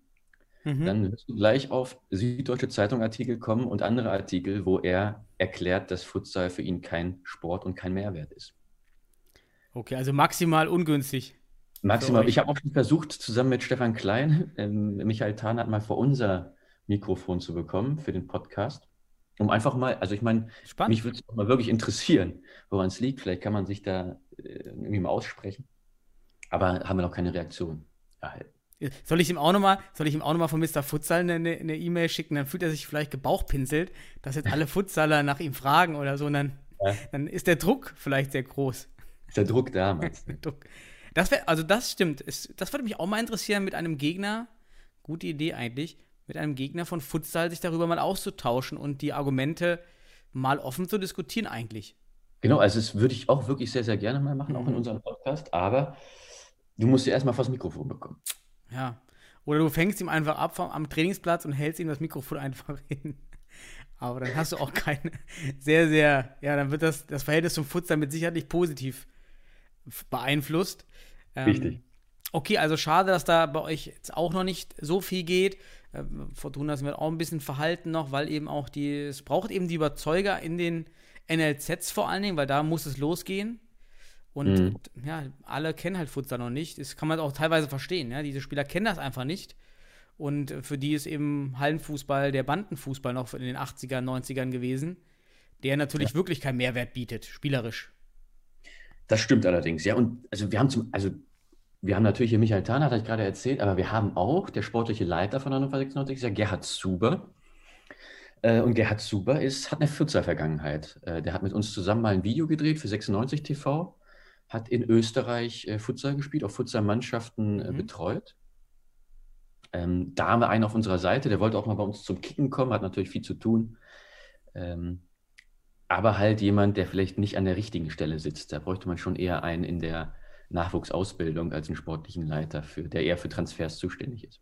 Mhm. Dann wirst du gleich auf Süddeutsche Zeitung Artikel kommen und andere Artikel, wo er erklärt, dass Futsal für ihn kein Sport und kein Mehrwert ist. Okay, also maximal ungünstig. Maximal. Ich habe auch schon versucht, zusammen mit Stefan Klein, ähm, Michael Tarnath mal vor unser Mikrofon zu bekommen für den Podcast. Um einfach mal, also ich meine, mich würde es auch mal wirklich interessieren, woran es liegt. Vielleicht kann man sich da äh, irgendwie mal aussprechen. Aber haben wir noch keine Reaktion erhalten. Soll ich ihm auch nochmal, soll ich ihm auch noch mal von Mr. Futsal eine E-Mail schicken? Dann fühlt er sich vielleicht gebauchpinselt, dass jetzt alle Futsaler nach ihm fragen oder so. Und dann, Ja. dann ist der Druck vielleicht sehr groß. Ist der Druck da, meinst du? Druck. Das wär, also das stimmt. Es, das würde mich auch mal interessieren, mit einem Gegner, gute Idee eigentlich, mit einem Gegner von Futsal sich darüber mal auszutauschen und die Argumente mal offen zu diskutieren eigentlich. Genau, also das würde ich auch wirklich sehr, sehr gerne mal machen, auch in Mhm. unserem Podcast. Aber du musst ja erstmal vors Mikrofon bekommen. Ja. Oder du fängst ihm einfach ab vom, am Trainingsplatz und hältst ihm das Mikrofon einfach hin. Aber dann hast du auch keine sehr, sehr, ja, dann wird das, das Verhältnis zum Futsal mit Sicherheit nicht positiv beeinflusst. Ähm, Richtig. Okay, also schade, dass da bei euch jetzt auch noch nicht so viel geht. Ähm, Fortuna sind wir auch ein bisschen verhalten noch, weil eben auch die, es braucht eben die Überzeuger in den NLZs vor allen Dingen, weil da muss es losgehen. Und Mhm. ja, alle kennen halt Futsal noch nicht. Das kann man auch teilweise verstehen. Ja? Diese Spieler kennen das einfach nicht. Und für die ist eben Hallenfußball der Bandenfußball noch in den 80ern, 90ern gewesen, der natürlich wirklich keinen Mehrwert bietet, spielerisch. Das stimmt allerdings, ja. Und also wir haben zum, also wir haben natürlich hier Michael Tahn, hat ich gerade erzählt, aber wir haben auch, der sportliche Leiter von Hannover 96 ist ja Gerhard Zuber. Äh, und Gerhard Zuber ist, hat eine Futsal-Vergangenheit. Äh, der hat mit uns zusammen mal ein Video gedreht für 96 TV, hat in Österreich äh, Futsal gespielt, auch Futsal-Mannschaften Mhm. betreut. Ähm, da haben wir einen auf unserer Seite, der wollte auch mal bei uns zum Kicken kommen, hat natürlich viel zu tun. Ähm, aber halt jemand, der vielleicht nicht an der richtigen Stelle sitzt. Da bräuchte man schon eher einen in der Nachwuchsausbildung als einen sportlichen Leiter, für, der eher für Transfers zuständig ist.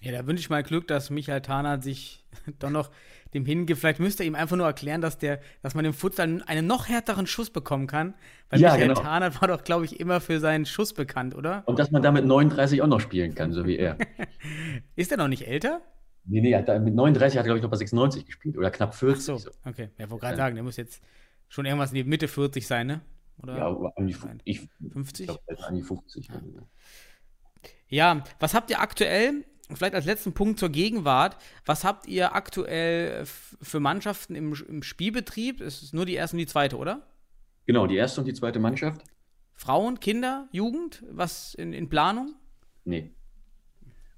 Ja, da wünsche ich mal Glück, dass Michael Tahner sich doch noch dem hingibt. Vielleicht müsste er ihm einfach nur erklären, dass, der, dass man im Futsal einen noch härteren Schuss bekommen kann. Weil Ja, Michael genau. Tahner war doch, glaube ich, immer für seinen Schuss bekannt, oder? Und dass man da mit 39 auch noch spielen kann, so wie er. Ist er noch nicht älter? Nee, nee, hat mit 39 hat er, glaube ich, noch bei 96 gespielt oder knapp 40. So, so. okay. Ja, wollte gerade Ja. sagen, der muss jetzt schon irgendwas in die Mitte 40 sein, ne? Oder Ja, an die, Nein. ich 50? glaube, an die 50. Ja, was habt ihr aktuell, vielleicht als letzten Punkt zur Gegenwart, was habt ihr aktuell für Mannschaften im, im Spielbetrieb? Es ist nur die erste und die zweite, oder? Genau, die erste und die zweite Mannschaft? Frauen, Kinder, Jugend? Was in, in Planung? Nee.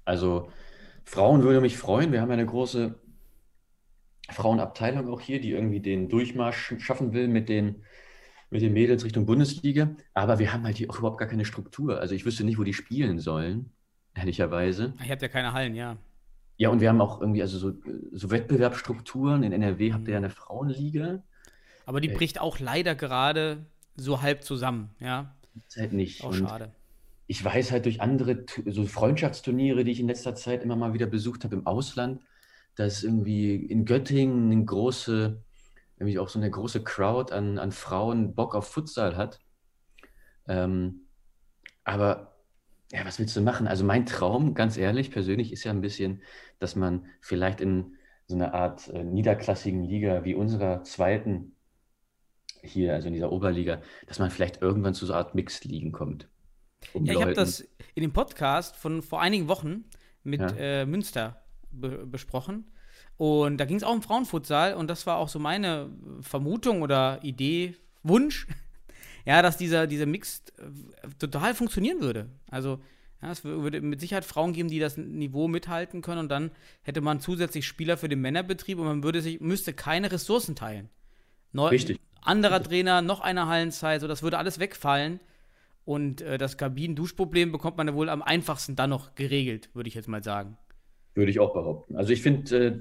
Also, Frauen würde mich freuen. Wir haben ja eine große Frauenabteilung auch hier, die irgendwie den Durchmarsch schaffen will mit den, mit den Mädels Richtung Bundesliga. Aber wir haben halt hier auch überhaupt gar keine Struktur. Also, ich wüsste nicht, wo die spielen sollen, ehrlicherweise. Ihr habt ja keine Hallen, ja. Ja, und wir haben auch irgendwie also so, so Wettbewerbsstrukturen. In NRW habt ihr ja eine Frauenliga. Aber die Äh. bricht auch leider gerade so halb zusammen, ja. Ist halt nicht. Auch Und schade. Ich weiß halt durch andere so Freundschaftsturniere, die ich in letzter Zeit immer mal wieder besucht habe im Ausland, dass irgendwie in Göttingen eine große, irgendwie auch so eine große Crowd an, an Frauen Bock auf Futsal hat. Ähm, aber ja, was willst du machen? Also mein Traum, ganz ehrlich, persönlich ist ja ein bisschen, dass man vielleicht in so einer Art äh, niederklassigen Liga wie unserer zweiten hier, also in dieser Oberliga, dass man vielleicht irgendwann zu so einer Art Mixed-Ligen kommt. Ja, ich habe das in dem Podcast von vor einigen Wochen mit Ja. äh, Münster be besprochen. Und da ging es auch um Frauenfutsal und das war auch so meine Vermutung oder Idee, Wunsch, ja, dass dieser, dieser Mix äh, total funktionieren würde. Also, ja, es wür- würde mit Sicherheit Frauen geben, die das Niveau mithalten können und dann hätte man zusätzlich Spieler für den Männerbetrieb und man würde sich, müsste keine Ressourcen teilen. Neu, Richtig. Anderer Trainer, noch eine Hallenzeit, so das würde alles wegfallen. Und äh, das Kabinen-Duschproblem bekommt man ja wohl am einfachsten dann noch geregelt, würde ich jetzt mal sagen. Würde ich auch behaupten. Also ich finde, äh,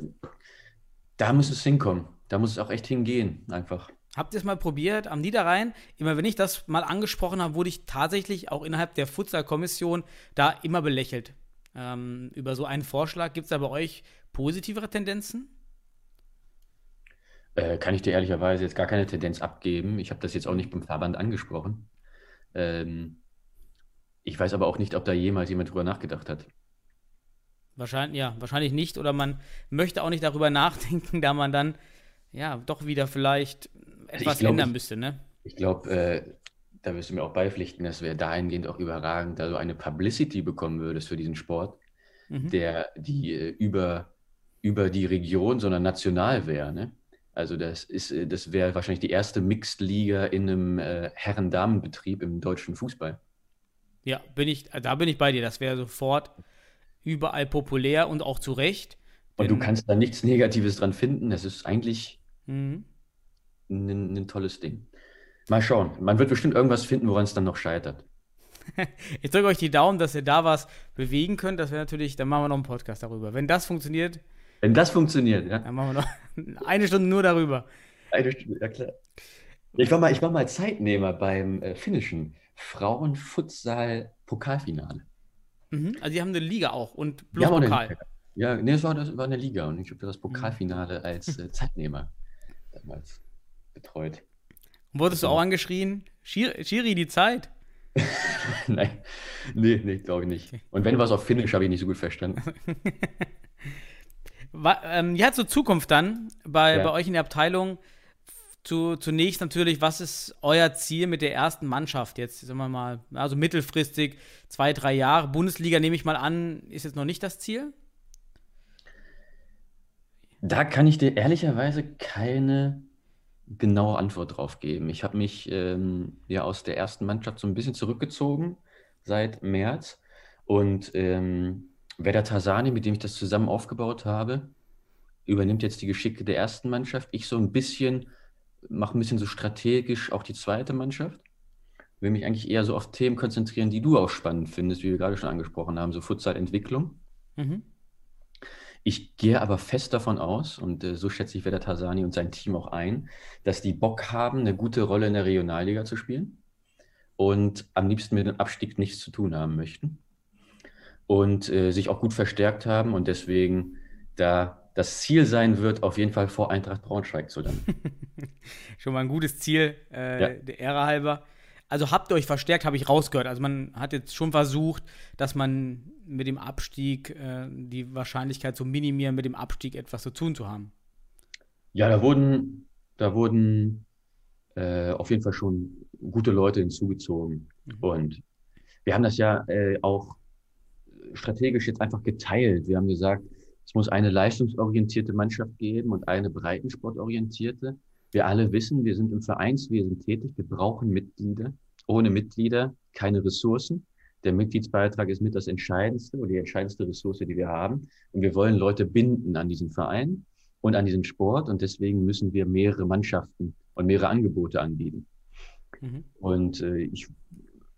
da muss es hinkommen. Da muss es auch echt hingehen, einfach. Habt ihr es mal probiert am Niederrhein? Immer wenn ich das mal angesprochen habe, wurde ich tatsächlich auch innerhalb der Futsal-Kommission da immer belächelt. Ähm, über so einen Vorschlag. Gibt es da bei euch positivere Tendenzen? Äh, kann ich dir ehrlicherweise jetzt gar keine Tendenz abgeben. Ich habe das jetzt auch nicht beim Verband angesprochen. Ähm, ich weiß aber auch nicht, ob da jemals jemand drüber nachgedacht hat. Wahrscheinlich, ja, wahrscheinlich nicht. Oder man möchte auch nicht darüber nachdenken, da man dann ja doch wieder vielleicht etwas glaub, ändern ich- müsste, ne? Ich glaube, äh, da wirst du mir auch beipflichten, dass wäre dahingehend auch überragend, da du eine Publicity bekommen würdest für diesen Sport, Mhm. der die äh, über, über die Region, sondern national wäre. Ne? Also das ist, äh, das wäre wahrscheinlich die erste Mixed-Liga in einem äh, Herren-Damen-Betrieb im deutschen Fußball. Ja, bin ich, da bin ich bei dir. Das wäre sofort überall populär und auch zu Recht. Und du kannst da nichts Negatives dran finden. Es ist eigentlich Mhm. ein, ein tolles Ding. Mal schauen. Man wird bestimmt irgendwas finden, woran es dann noch scheitert. Ich drücke euch die Daumen, dass ihr da was bewegen könnt. Das wäre natürlich, dann machen wir noch einen Podcast darüber. Wenn das funktioniert, Wenn das funktioniert, ja. dann machen wir noch eine Stunde nur darüber. Eine Stunde, ja klar. Ich war mal, ich war mal Zeitnehmer beim äh, finnischen Frauenfutsal-Pokalfinale. Mhm. Also die haben eine Liga auch und bloß Pokal. Ja, nee, es war, das war eine Liga und ich habe das Pokalfinale als äh, Zeitnehmer damals betreut. Und wurdest du auch angeschrien? Schiri, Schiri die Zeit. Nein, nee, nee, glaube ich nicht. Und wenn was auf Finnisch, habe ich nicht so gut verstanden. Wa- ähm, ja, zur Zukunft dann bei, Ja. bei euch in der Abteilung. zu, zunächst natürlich, was ist euer Ziel mit der ersten Mannschaft jetzt? Sagen wir mal, also mittelfristig, zwei, drei Jahre. Bundesliga nehme ich mal an, ist jetzt noch nicht das Ziel? Da kann ich dir ehrlicherweise keine genaue Antwort drauf geben. Ich habe mich ähm, ja aus der ersten Mannschaft so ein bisschen zurückgezogen seit März und ähm, Werder Tarsani, mit dem ich das zusammen aufgebaut habe, übernimmt jetzt die Geschicke der ersten Mannschaft. Ich so ein bisschen, mache ein bisschen so strategisch auch die zweite Mannschaft. Will mich eigentlich eher so auf Themen konzentrieren, die du auch spannend findest, wie wir gerade schon angesprochen haben, so Futsal-Entwicklung. Mhm. Ich gehe aber fest davon aus, und äh, so schätze ich Werder Tarsani und sein Team auch ein, dass die Bock haben, eine gute Rolle in der Regionalliga zu spielen und am liebsten mit dem Abstieg nichts zu tun haben möchten und äh, sich auch gut verstärkt haben und deswegen da das Ziel sein wird, auf jeden Fall vor Eintracht Braunschweig zu landen. Schon mal ein gutes Ziel, äh, ja. der Ehre halber. Also habt ihr euch verstärkt, habe ich rausgehört. Also man hat jetzt schon versucht, dass man mit dem Abstieg äh, die Wahrscheinlichkeit zu minimieren, mit dem Abstieg etwas zu tun zu haben. Ja, da wurden, da wurden äh, auf jeden Fall schon gute Leute hinzugezogen. Mhm. Und wir haben das ja äh, auch strategisch jetzt einfach geteilt. Wir haben gesagt, es muss eine leistungsorientierte Mannschaft geben und eine breitensportorientierte. Wir alle wissen, wir sind im Vereinswesen tätig, wir brauchen Mitglieder. Ohne Mitglieder keine Ressourcen. Der Mitgliedsbeitrag ist mit das Entscheidendste oder die entscheidendste Ressource, die wir haben. Und wir wollen Leute binden an diesen Verein und an diesen Sport. Und deswegen müssen wir mehrere Mannschaften und mehrere Angebote anbieten. Mhm. Und äh, ich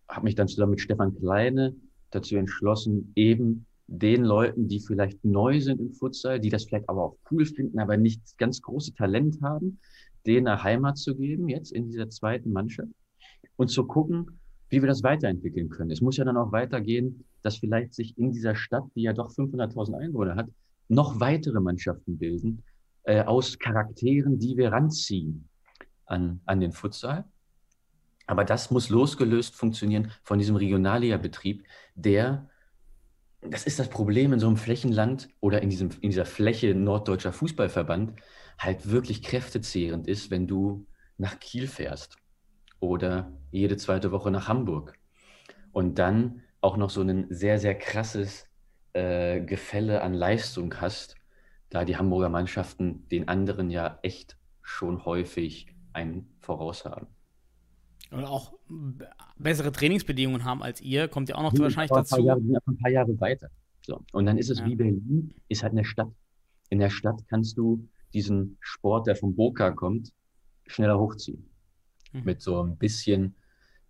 habe mich dann zusammen mit Stefan Kleine dazu entschlossen, eben den Leuten, die vielleicht neu sind im Futsal, die das vielleicht aber auch cool finden, aber nicht ganz große Talent haben, denen eine Heimat zu geben, jetzt in dieser zweiten Mannschaft und zu gucken, wie wir das weiterentwickeln können. Es muss ja dann auch weitergehen, dass vielleicht sich in dieser Stadt, die ja doch 500.000 Einwohner hat, noch weitere Mannschaften bilden äh, aus Charakteren, die wir ranziehen an, an den Futsal. Aber das muss losgelöst funktionieren von diesem Regionalliga-Betrieb, der das ist das Problem in so einem Flächenland oder in, diesem, in dieser Fläche Norddeutscher Fußballverband halt wirklich kräftezehrend ist, wenn du nach Kiel fährst oder jede zweite Woche nach Hamburg und dann auch noch so ein sehr, sehr krasses äh, Gefälle an Leistung hast, da die Hamburger Mannschaften den anderen ja echt schon häufig einen voraus haben. Und auch bessere Trainingsbedingungen haben als ihr, kommt ja auch noch ja, wahrscheinlich dazu. Ein paar, Jahre, ein paar Jahre weiter. So. Und dann ist es ja. wie Berlin, ist halt eine Stadt. In der Stadt kannst du diesen Sport, der vom Boca kommt, schneller hochziehen. Mhm. Mit so ein bisschen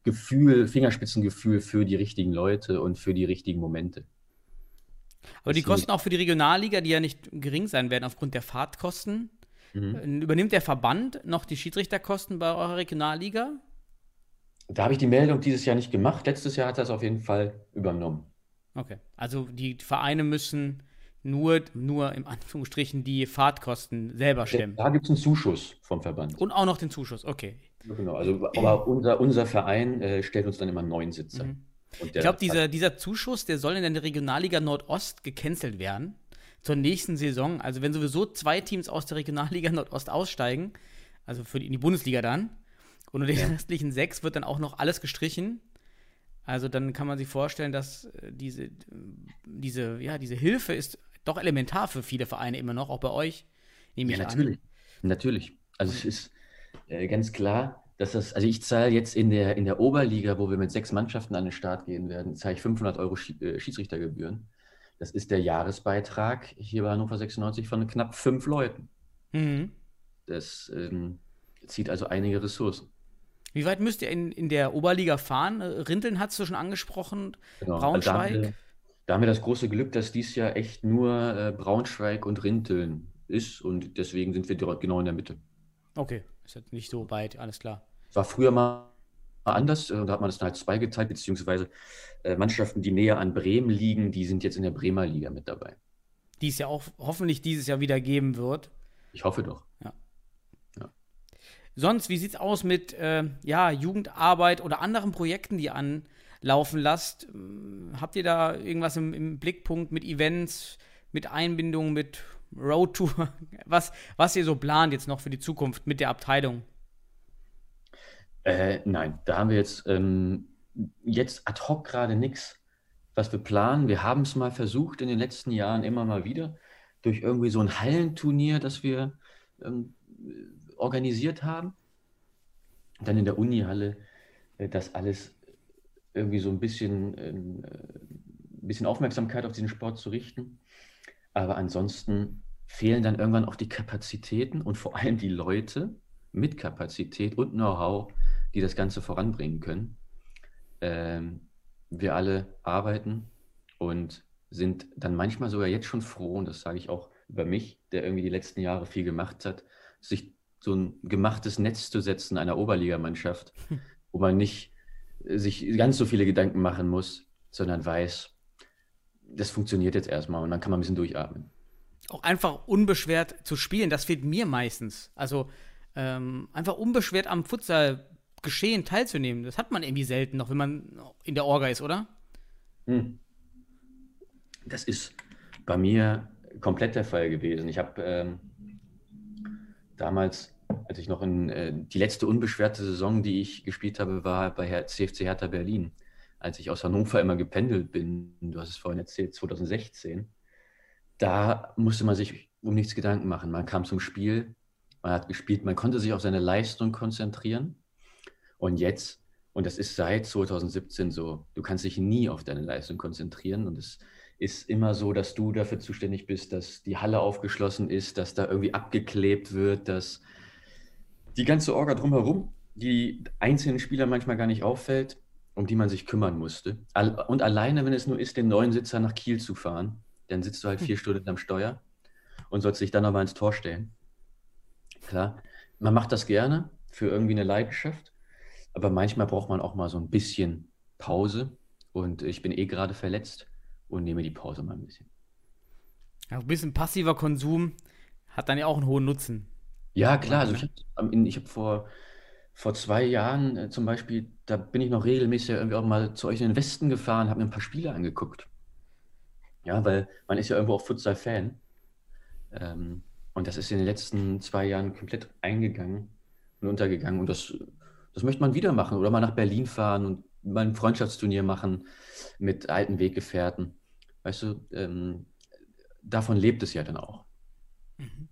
Gefühl, Fingerspitzengefühl für die richtigen Leute und für die richtigen Momente. Aber die Kosten auch für die Regionalliga, die ja nicht gering sein werden aufgrund der Fahrtkosten, mhm. übernimmt der Verband noch die Schiedsrichterkosten bei eurer Regionalliga? Da habe ich die Meldung dieses Jahr nicht gemacht. Letztes Jahr hat er es auf jeden Fall übernommen. Okay. Also die Vereine müssen nur, nur im Anführungsstrichen die Fahrtkosten selber stemmen. Da gibt es einen Zuschuss vom Verband. Und auch noch den Zuschuss, okay. genau, also aber unser, unser Verein äh, stellt uns dann immer neun Sitze. Mhm. ich glaube, dieser, dieser Zuschuss, der soll in der Regionalliga Nordost gecancelt werden zur nächsten Saison. Also wenn sowieso zwei Teams aus der Regionalliga Nordost aussteigen, also für die, in die Bundesliga dann, und unter den ja. restlichen sechs wird dann auch noch alles gestrichen. Also dann kann man sich vorstellen, dass äh, diese, diese, ja, diese Hilfe ist doch elementar für viele Vereine immer noch, auch bei euch, nehme ja, ich natürlich. an. Natürlich. Also es ist äh, ganz klar, dass das, also ich zahle jetzt in der, in der Oberliga, wo wir mit sechs Mannschaften an den Start gehen werden, zahle ich 500 Euro äh, Schiedsrichtergebühren. Das ist der Jahresbeitrag hier bei Hannover 96 von knapp fünf Leuten. Mhm. Das ähm, zieht also einige Ressourcen. Wie weit müsst ihr in, in der Oberliga fahren? Äh, Rinteln hast du schon angesprochen, genau. Braunschweig. Da haben, wir, da haben, wir, das große Glück, dass dies Jahr echt nur äh, Braunschweig und Rinteln ist und deswegen sind wir genau in der Mitte. Okay, ist jetzt nicht so weit, alles klar. War früher mal anders, äh, da hat man das dann halt zweigeteilt, beziehungsweise äh, Mannschaften, die näher an Bremen liegen, die sind jetzt in der Bremer Liga mit dabei. Die es ja auch hoffentlich dieses Jahr wieder geben wird. Ich hoffe doch. Ja. Sonst, wie sieht's aus mit äh, ja, Jugendarbeit oder anderen Projekten, die anlaufen lasst? Hm, habt ihr da irgendwas im, im Blickpunkt mit Events, mit Einbindung, mit Roadtour? Was, was ihr so plant jetzt noch für die Zukunft mit der Abteilung? Äh, nein, da haben wir jetzt, ähm, jetzt ad hoc gerade nichts, was wir planen. Wir haben es mal versucht in den letzten Jahren immer mal wieder durch irgendwie so ein Hallenturnier, das wir ähm, organisiert haben. Dann in der Unihalle äh, das alles irgendwie so ein bisschen, ähm, äh, ein bisschen Aufmerksamkeit auf diesen Sport zu richten. Aber ansonsten fehlen dann irgendwann auch die Kapazitäten und vor allem die Leute mit Kapazität und Know-how, die das Ganze voranbringen können. Ähm, wir alle arbeiten und sind dann manchmal sogar jetzt schon froh, und das sage ich auch über mich, der irgendwie die letzten Jahre viel gemacht hat, sich so ein gemachtes Netz zu setzen einer Oberligamannschaft, wo man nicht äh, sich ganz so viele Gedanken machen muss, sondern weiß, das funktioniert jetzt erstmal und dann kann man ein bisschen durchatmen. Auch einfach unbeschwert zu spielen, das fehlt mir meistens. Also ähm, einfach unbeschwert am Futsal-Geschehen teilzunehmen, das hat man irgendwie selten noch, wenn man in der Orga ist, oder? Hm. Das ist bei mir komplett der Fall gewesen. Ich habe ähm, damals, als ich noch in äh, die letzte unbeschwerte Saison, die ich gespielt habe, war bei Her CFC Hertha Berlin. Als ich aus Hannover immer gependelt bin, du hast es vorhin erzählt, 2016, da musste man sich um nichts Gedanken machen. Man kam zum Spiel, man hat gespielt, man konnte sich auf seine Leistung konzentrieren. Und jetzt, und das ist seit 2017 so, du kannst dich nie auf deine Leistung konzentrieren und es ist immer so, dass du dafür zuständig bist, dass die Halle aufgeschlossen ist, dass da irgendwie abgeklebt wird, dass die ganze Orga drumherum, die einzelnen Spieler manchmal gar nicht auffällt, um die man sich kümmern musste. Und alleine, wenn es nur ist, den neuen Sitzer nach Kiel zu fahren, dann sitzt du halt vier hm. Stunden am Steuer und sollst dich dann nochmal ins Tor stellen. Klar, man macht das gerne für irgendwie eine Leidenschaft, aber manchmal braucht man auch mal so ein bisschen Pause. Und ich bin eh gerade verletzt und nehme die Pause mal ein bisschen. Ja, ein bisschen passiver Konsum hat dann ja auch einen hohen Nutzen. Ja, klar. Also ich habe hab vor, vor zwei Jahren äh, zum Beispiel, da bin ich noch regelmäßig irgendwie auch mal zu euch in den Westen gefahren, habe mir ein paar Spiele angeguckt. Ja, weil man ist ja irgendwo auch Futsal-Fan. Ähm, und das ist in den letzten zwei Jahren komplett eingegangen und untergegangen. Und das, das möchte man wieder machen. Oder mal nach Berlin fahren und mal ein Freundschaftsturnier machen mit alten Weggefährten. Weißt du, ähm, davon lebt es ja dann auch. Mhm.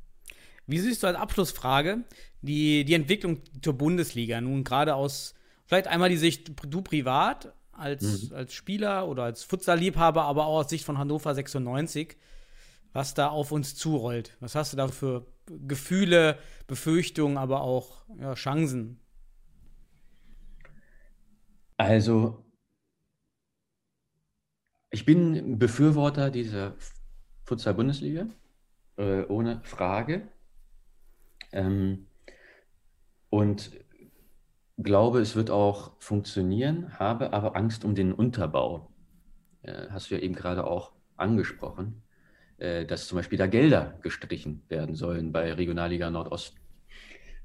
Wie siehst du als Abschlussfrage die, die Entwicklung zur Bundesliga? Nun gerade aus vielleicht einmal die Sicht du privat als, mhm. als Spieler oder als Futsal-Liebhaber, aber auch aus Sicht von Hannover 96, was da auf uns zurollt. Was hast du da für Gefühle, Befürchtungen, aber auch ja, Chancen? Also ich bin Befürworter dieser Futsal-Bundesliga, äh, ohne Frage. Ähm, und glaube, es wird auch funktionieren, habe aber Angst um den Unterbau. Äh, hast du ja eben gerade auch angesprochen, äh, dass zum Beispiel da Gelder gestrichen werden sollen bei Regionalliga Nordost.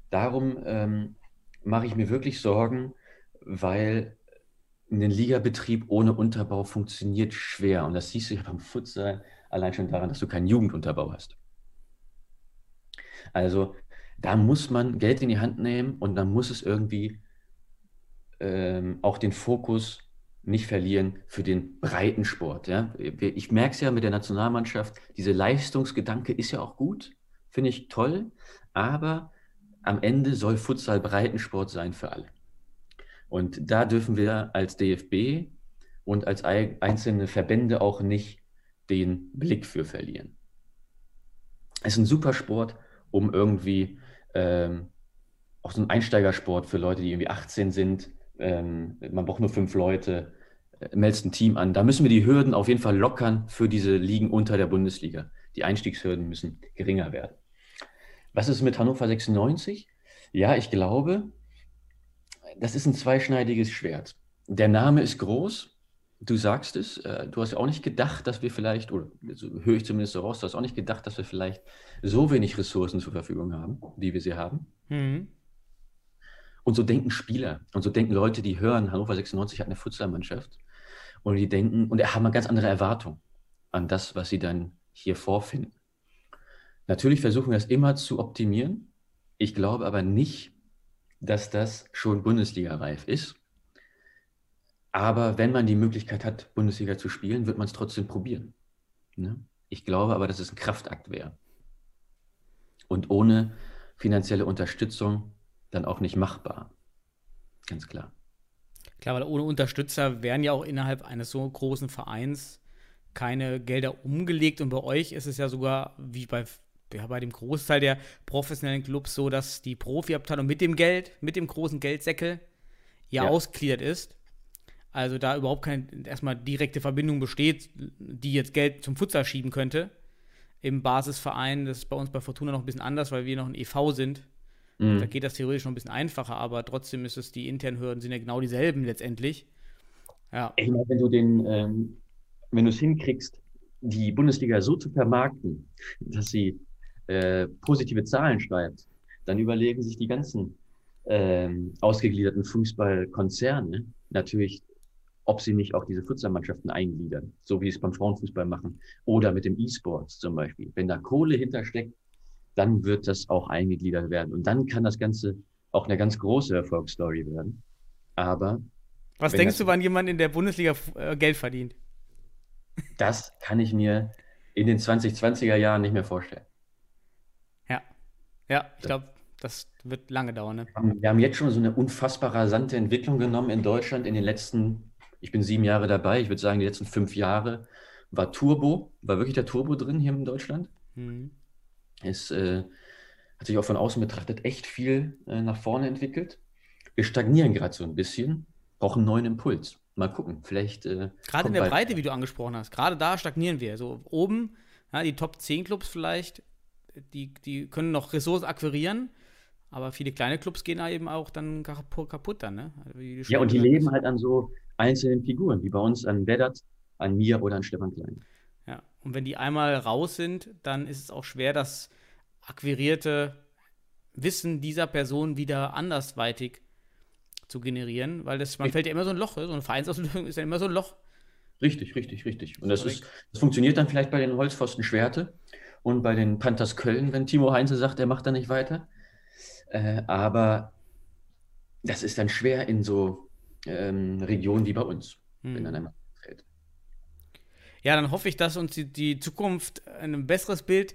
Darum ähm, mache ich mir wirklich Sorgen, weil ein Ligabetrieb ohne Unterbau funktioniert schwer. Und das siehst du ja beim Futsal allein schon daran, dass du keinen Jugendunterbau hast. Also da muss man Geld in die Hand nehmen und dann muss es irgendwie ähm, auch den Fokus nicht verlieren für den breiten Sport. Ja? Ich merke es ja mit der Nationalmannschaft, diese Leistungsgedanke ist ja auch gut, finde ich toll, aber am Ende soll Futsal Breitensport sein für alle. Und da dürfen wir als DFB und als einzelne Verbände auch nicht den Blick für verlieren. Es ist ein super Sport, um irgendwie ähm, auch so ein Einsteigersport für Leute, die irgendwie 18 sind. Ähm, man braucht nur fünf Leute, äh, meldest ein Team an. Da müssen wir die Hürden auf jeden Fall lockern für diese Ligen unter der Bundesliga. Die Einstiegshürden müssen geringer werden. Was ist mit Hannover 96? Ja, ich glaube, das ist ein zweischneidiges Schwert. Der Name ist groß, du sagst es, äh, du hast ja auch nicht gedacht, dass wir vielleicht, oder so höre ich zumindest so raus, du hast auch nicht gedacht, dass wir vielleicht so wenig Ressourcen zur Verfügung haben, wie wir sie haben. Mhm. Und so denken Spieler und so denken Leute, die hören, Hannover 96 hat eine Futsalmannschaft und die denken und haben eine ganz andere Erwartung an das, was sie dann hier vorfinden. Natürlich versuchen wir es immer zu optimieren. Ich glaube aber nicht, dass das schon Bundesliga-reif ist. Aber wenn man die Möglichkeit hat, Bundesliga zu spielen, wird man es trotzdem probieren. Ne? Ich glaube aber, dass es ein Kraftakt wäre. Und ohne finanzielle Unterstützung dann auch nicht machbar. Ganz klar. Klar, weil ohne Unterstützer wären ja auch innerhalb eines so großen Vereins keine Gelder umgelegt. Und bei euch ist es ja sogar wie bei, ja, bei dem Großteil der professionellen Clubs so, dass die Profiabteilung mit dem Geld, mit dem großen Geldsäckel ja, Ja. ausgliedert ist. Also da überhaupt keine erstmal direkte Verbindung besteht, die jetzt Geld zum Futsal schieben könnte. Im Basisverein, das ist bei uns bei Fortuna noch ein bisschen anders, weil wir noch ein EV sind. Mhm. Da geht das theoretisch noch ein bisschen einfacher, aber trotzdem ist es, die internen Hürden sind ja genau dieselben letztendlich. Ja. Ich meine, wenn du den, ähm, wenn du es hinkriegst, die Bundesliga so zu vermarkten, dass sie äh, positive Zahlen schreibt, dann überlegen sich die ganzen ähm, ausgegliederten Fußballkonzerne natürlich, ob sie nicht auch diese Futsalmannschaften eingliedern, so wie sie es beim Frauenfußball machen oder mit dem E-Sports zum Beispiel. Wenn da Kohle hintersteckt, dann wird das auch eingegliedert werden und dann kann das Ganze auch eine ganz große Erfolgsstory werden. Aber Was denkst du, wann jemand in der Bundesliga äh, Geld verdient? Das kann ich mir in den 2020er Jahren nicht mehr vorstellen. Ja. Ich glaube, das wird lange dauern. Ne? Wir haben- jetzt schon so eine unfassbar rasante Entwicklung genommen in Deutschland in den letzten, ich bin sieben Jahre dabei, ich würde sagen, die letzten fünf Jahre war Turbo, war wirklich der Turbo drin hier in Deutschland. Mhm. Es äh, hat sich auch von außen betrachtet echt viel äh, nach vorne entwickelt. Wir stagnieren gerade so ein bisschen, brauchen einen neuen Impuls. Mal gucken, vielleicht. Äh, Gerade in der Breite, wie du angesprochen hast, gerade da stagnieren wir. So oben, ja, die Top 10 Clubs vielleicht, die, die können noch Ressourcen akquirieren, aber viele kleine Clubs gehen da eben auch dann kaputt, dann, ne? Also Ja, und die leben halt an so einzelnen Figuren, wie bei uns an Vedat, an mir oder an Stefan Klein. Ja, und wenn die einmal raus sind, dann ist es auch schwer, das akquirierte Wissen dieser Person wieder andersweitig zu generieren, weil das, man Richtig. fällt ja immer so ein Loch, so eine Vereinsausbildung ist ja immer so ein Loch. Richtig, richtig, richtig. Und das, ist, das funktioniert dann vielleicht bei den Holzpfosten Schwerte und bei den Panthers Köln, wenn Timo Heinze sagt, er macht da nicht weiter. Äh, aber das ist dann schwer in so ähm, Regionen wie bei uns, wenn Hm. dann einmal fällt. Ja, dann hoffe ich, dass uns die, die Zukunft ein besseres Bild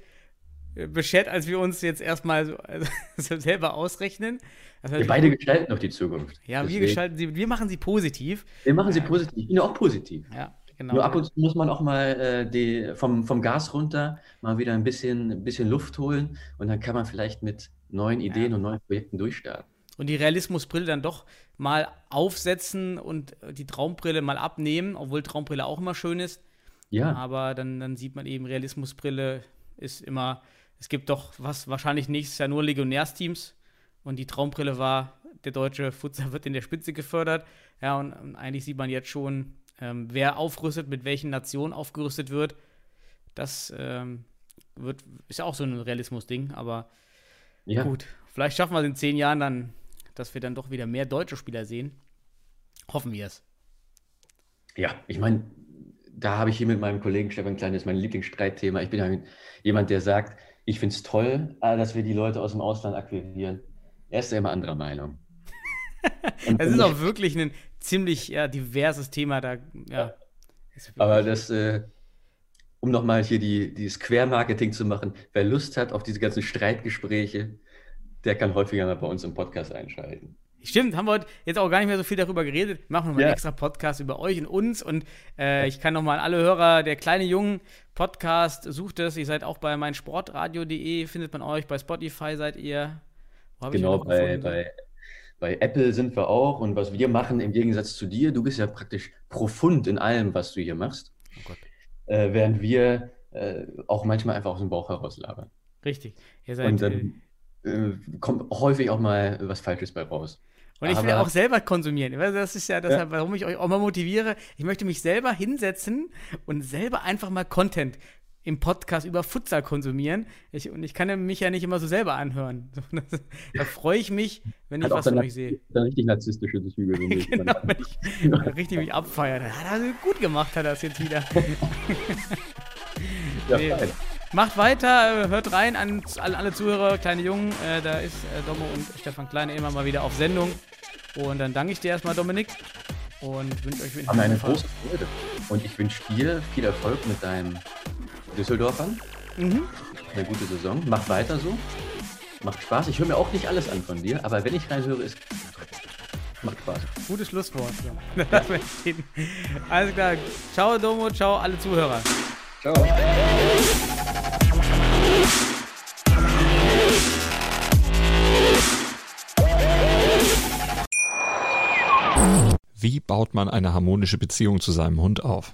äh, beschert, als wir uns jetzt erstmal so, also, so selber ausrechnen. Heißt, Wir beide gestalten doch die Zukunft. ja, wir Deswegen- gestalten sie, wir machen sie positiv. Wir machen sie positiv. Ich bin auch positiv. Ja, genau. Nur ab und zu muss man auch mal äh, die, vom, vom Gas runter mal wieder ein bisschen, ein bisschen Luft holen und dann kann man vielleicht mit neuen Ideen und neuen Projekten durchstarten. und die Realismusbrille dann doch mal aufsetzen und die Traumbrille mal abnehmen, obwohl Traumbrille auch immer schön ist. Ja, Aber dann, dann sieht man eben, Realismusbrille ist immer, es gibt doch was wahrscheinlich nächstes Jahr nur Legionärsteams und die Traumbrille war, der deutsche Futsal wird in der Spitze gefördert. Ja, und, und eigentlich sieht man jetzt schon, ähm, wer aufrüstet, mit welchen Nationen aufgerüstet wird. Das ähm, wird, ist ja auch so ein Realismus-Ding, aber ja. gut, vielleicht schaffen wir es in zehn Jahren dann, dass wir dann doch wieder mehr deutsche Spieler sehen. Hoffen wir es. Ja, ich meine, da habe ich hier mit meinem Kollegen Stefan Klein, das ist mein Lieblingsstreitthema. Ich bin ja jemand, der sagt, ich finde es toll, äh, dass wir die Leute aus dem Ausland akquirieren. Er ist ja immer anderer Meinung. Es ist auch wirklich ein ziemlich ja, diverses Thema da. Ja. Aber das, äh, um nochmal hier die, dieses Quermarketing zu machen, wer Lust hat auf diese ganzen Streitgespräche, der kann häufiger mal bei uns im Podcast einschalten. Stimmt, haben wir heute jetzt auch gar nicht mehr so viel darüber geredet. Wir machen nochmal Ja. einen extra Podcast über euch und uns. Und äh, ich kann nochmal an alle Hörer, der kleine Jungen Podcast, sucht es. Ihr seid auch bei meinsportradio.de, findet man euch. Bei Spotify seid ihr. Wo Genau, bei, gefunden? bei, bei Apple sind wir auch. Und was wir machen im Gegensatz zu dir, du bist ja praktisch profund in allem, was du hier machst. Oh Gott. Äh, während wir äh, auch manchmal einfach aus dem Bauch heraus labern. Richtig. Ihr seid. Und äh, dann äh, kommt häufig auch mal was Falsches bei raus. Und ich will Aber- auch selber konsumieren. Das ist ja deshalb, warum ich euch auch mal motiviere. Ich möchte mich selber hinsetzen und selber einfach mal Content im Podcast über Futsal konsumieren. Ich, und ich kann mich ja nicht immer so selber anhören. da freue ich mich, wenn ich Hat auch was von euch sehe. dann richtig narzisstische Züge. ich. Genau, wenn ich richtig mich abfeiere. Hat er gut gemacht, hat er das jetzt wieder. Ja, Nee. fein. Macht weiter, hört rein an, an alle Zuhörer, kleine Jungen. Äh, da ist äh, Domo und Stefan Kleine immer mal wieder auf Sendung. Und dann danke ich dir erstmal, Dominik. Und wünsche euch mir eine große Freude. Und ich wünsche dir viel Erfolg mit deinen Düsseldorfern. Mhm. Eine gute Saison. Mach weiter so. Macht Spaß. Ich höre mir auch nicht alles an von dir, aber wenn ich reinhöre, ist macht Spaß. Gutes Schlusswort. Stehen. Alles klar. Ciao, Domo. Ciao, alle Zuhörer. Ciao. Wie baut man eine harmonische Beziehung zu seinem Hund auf?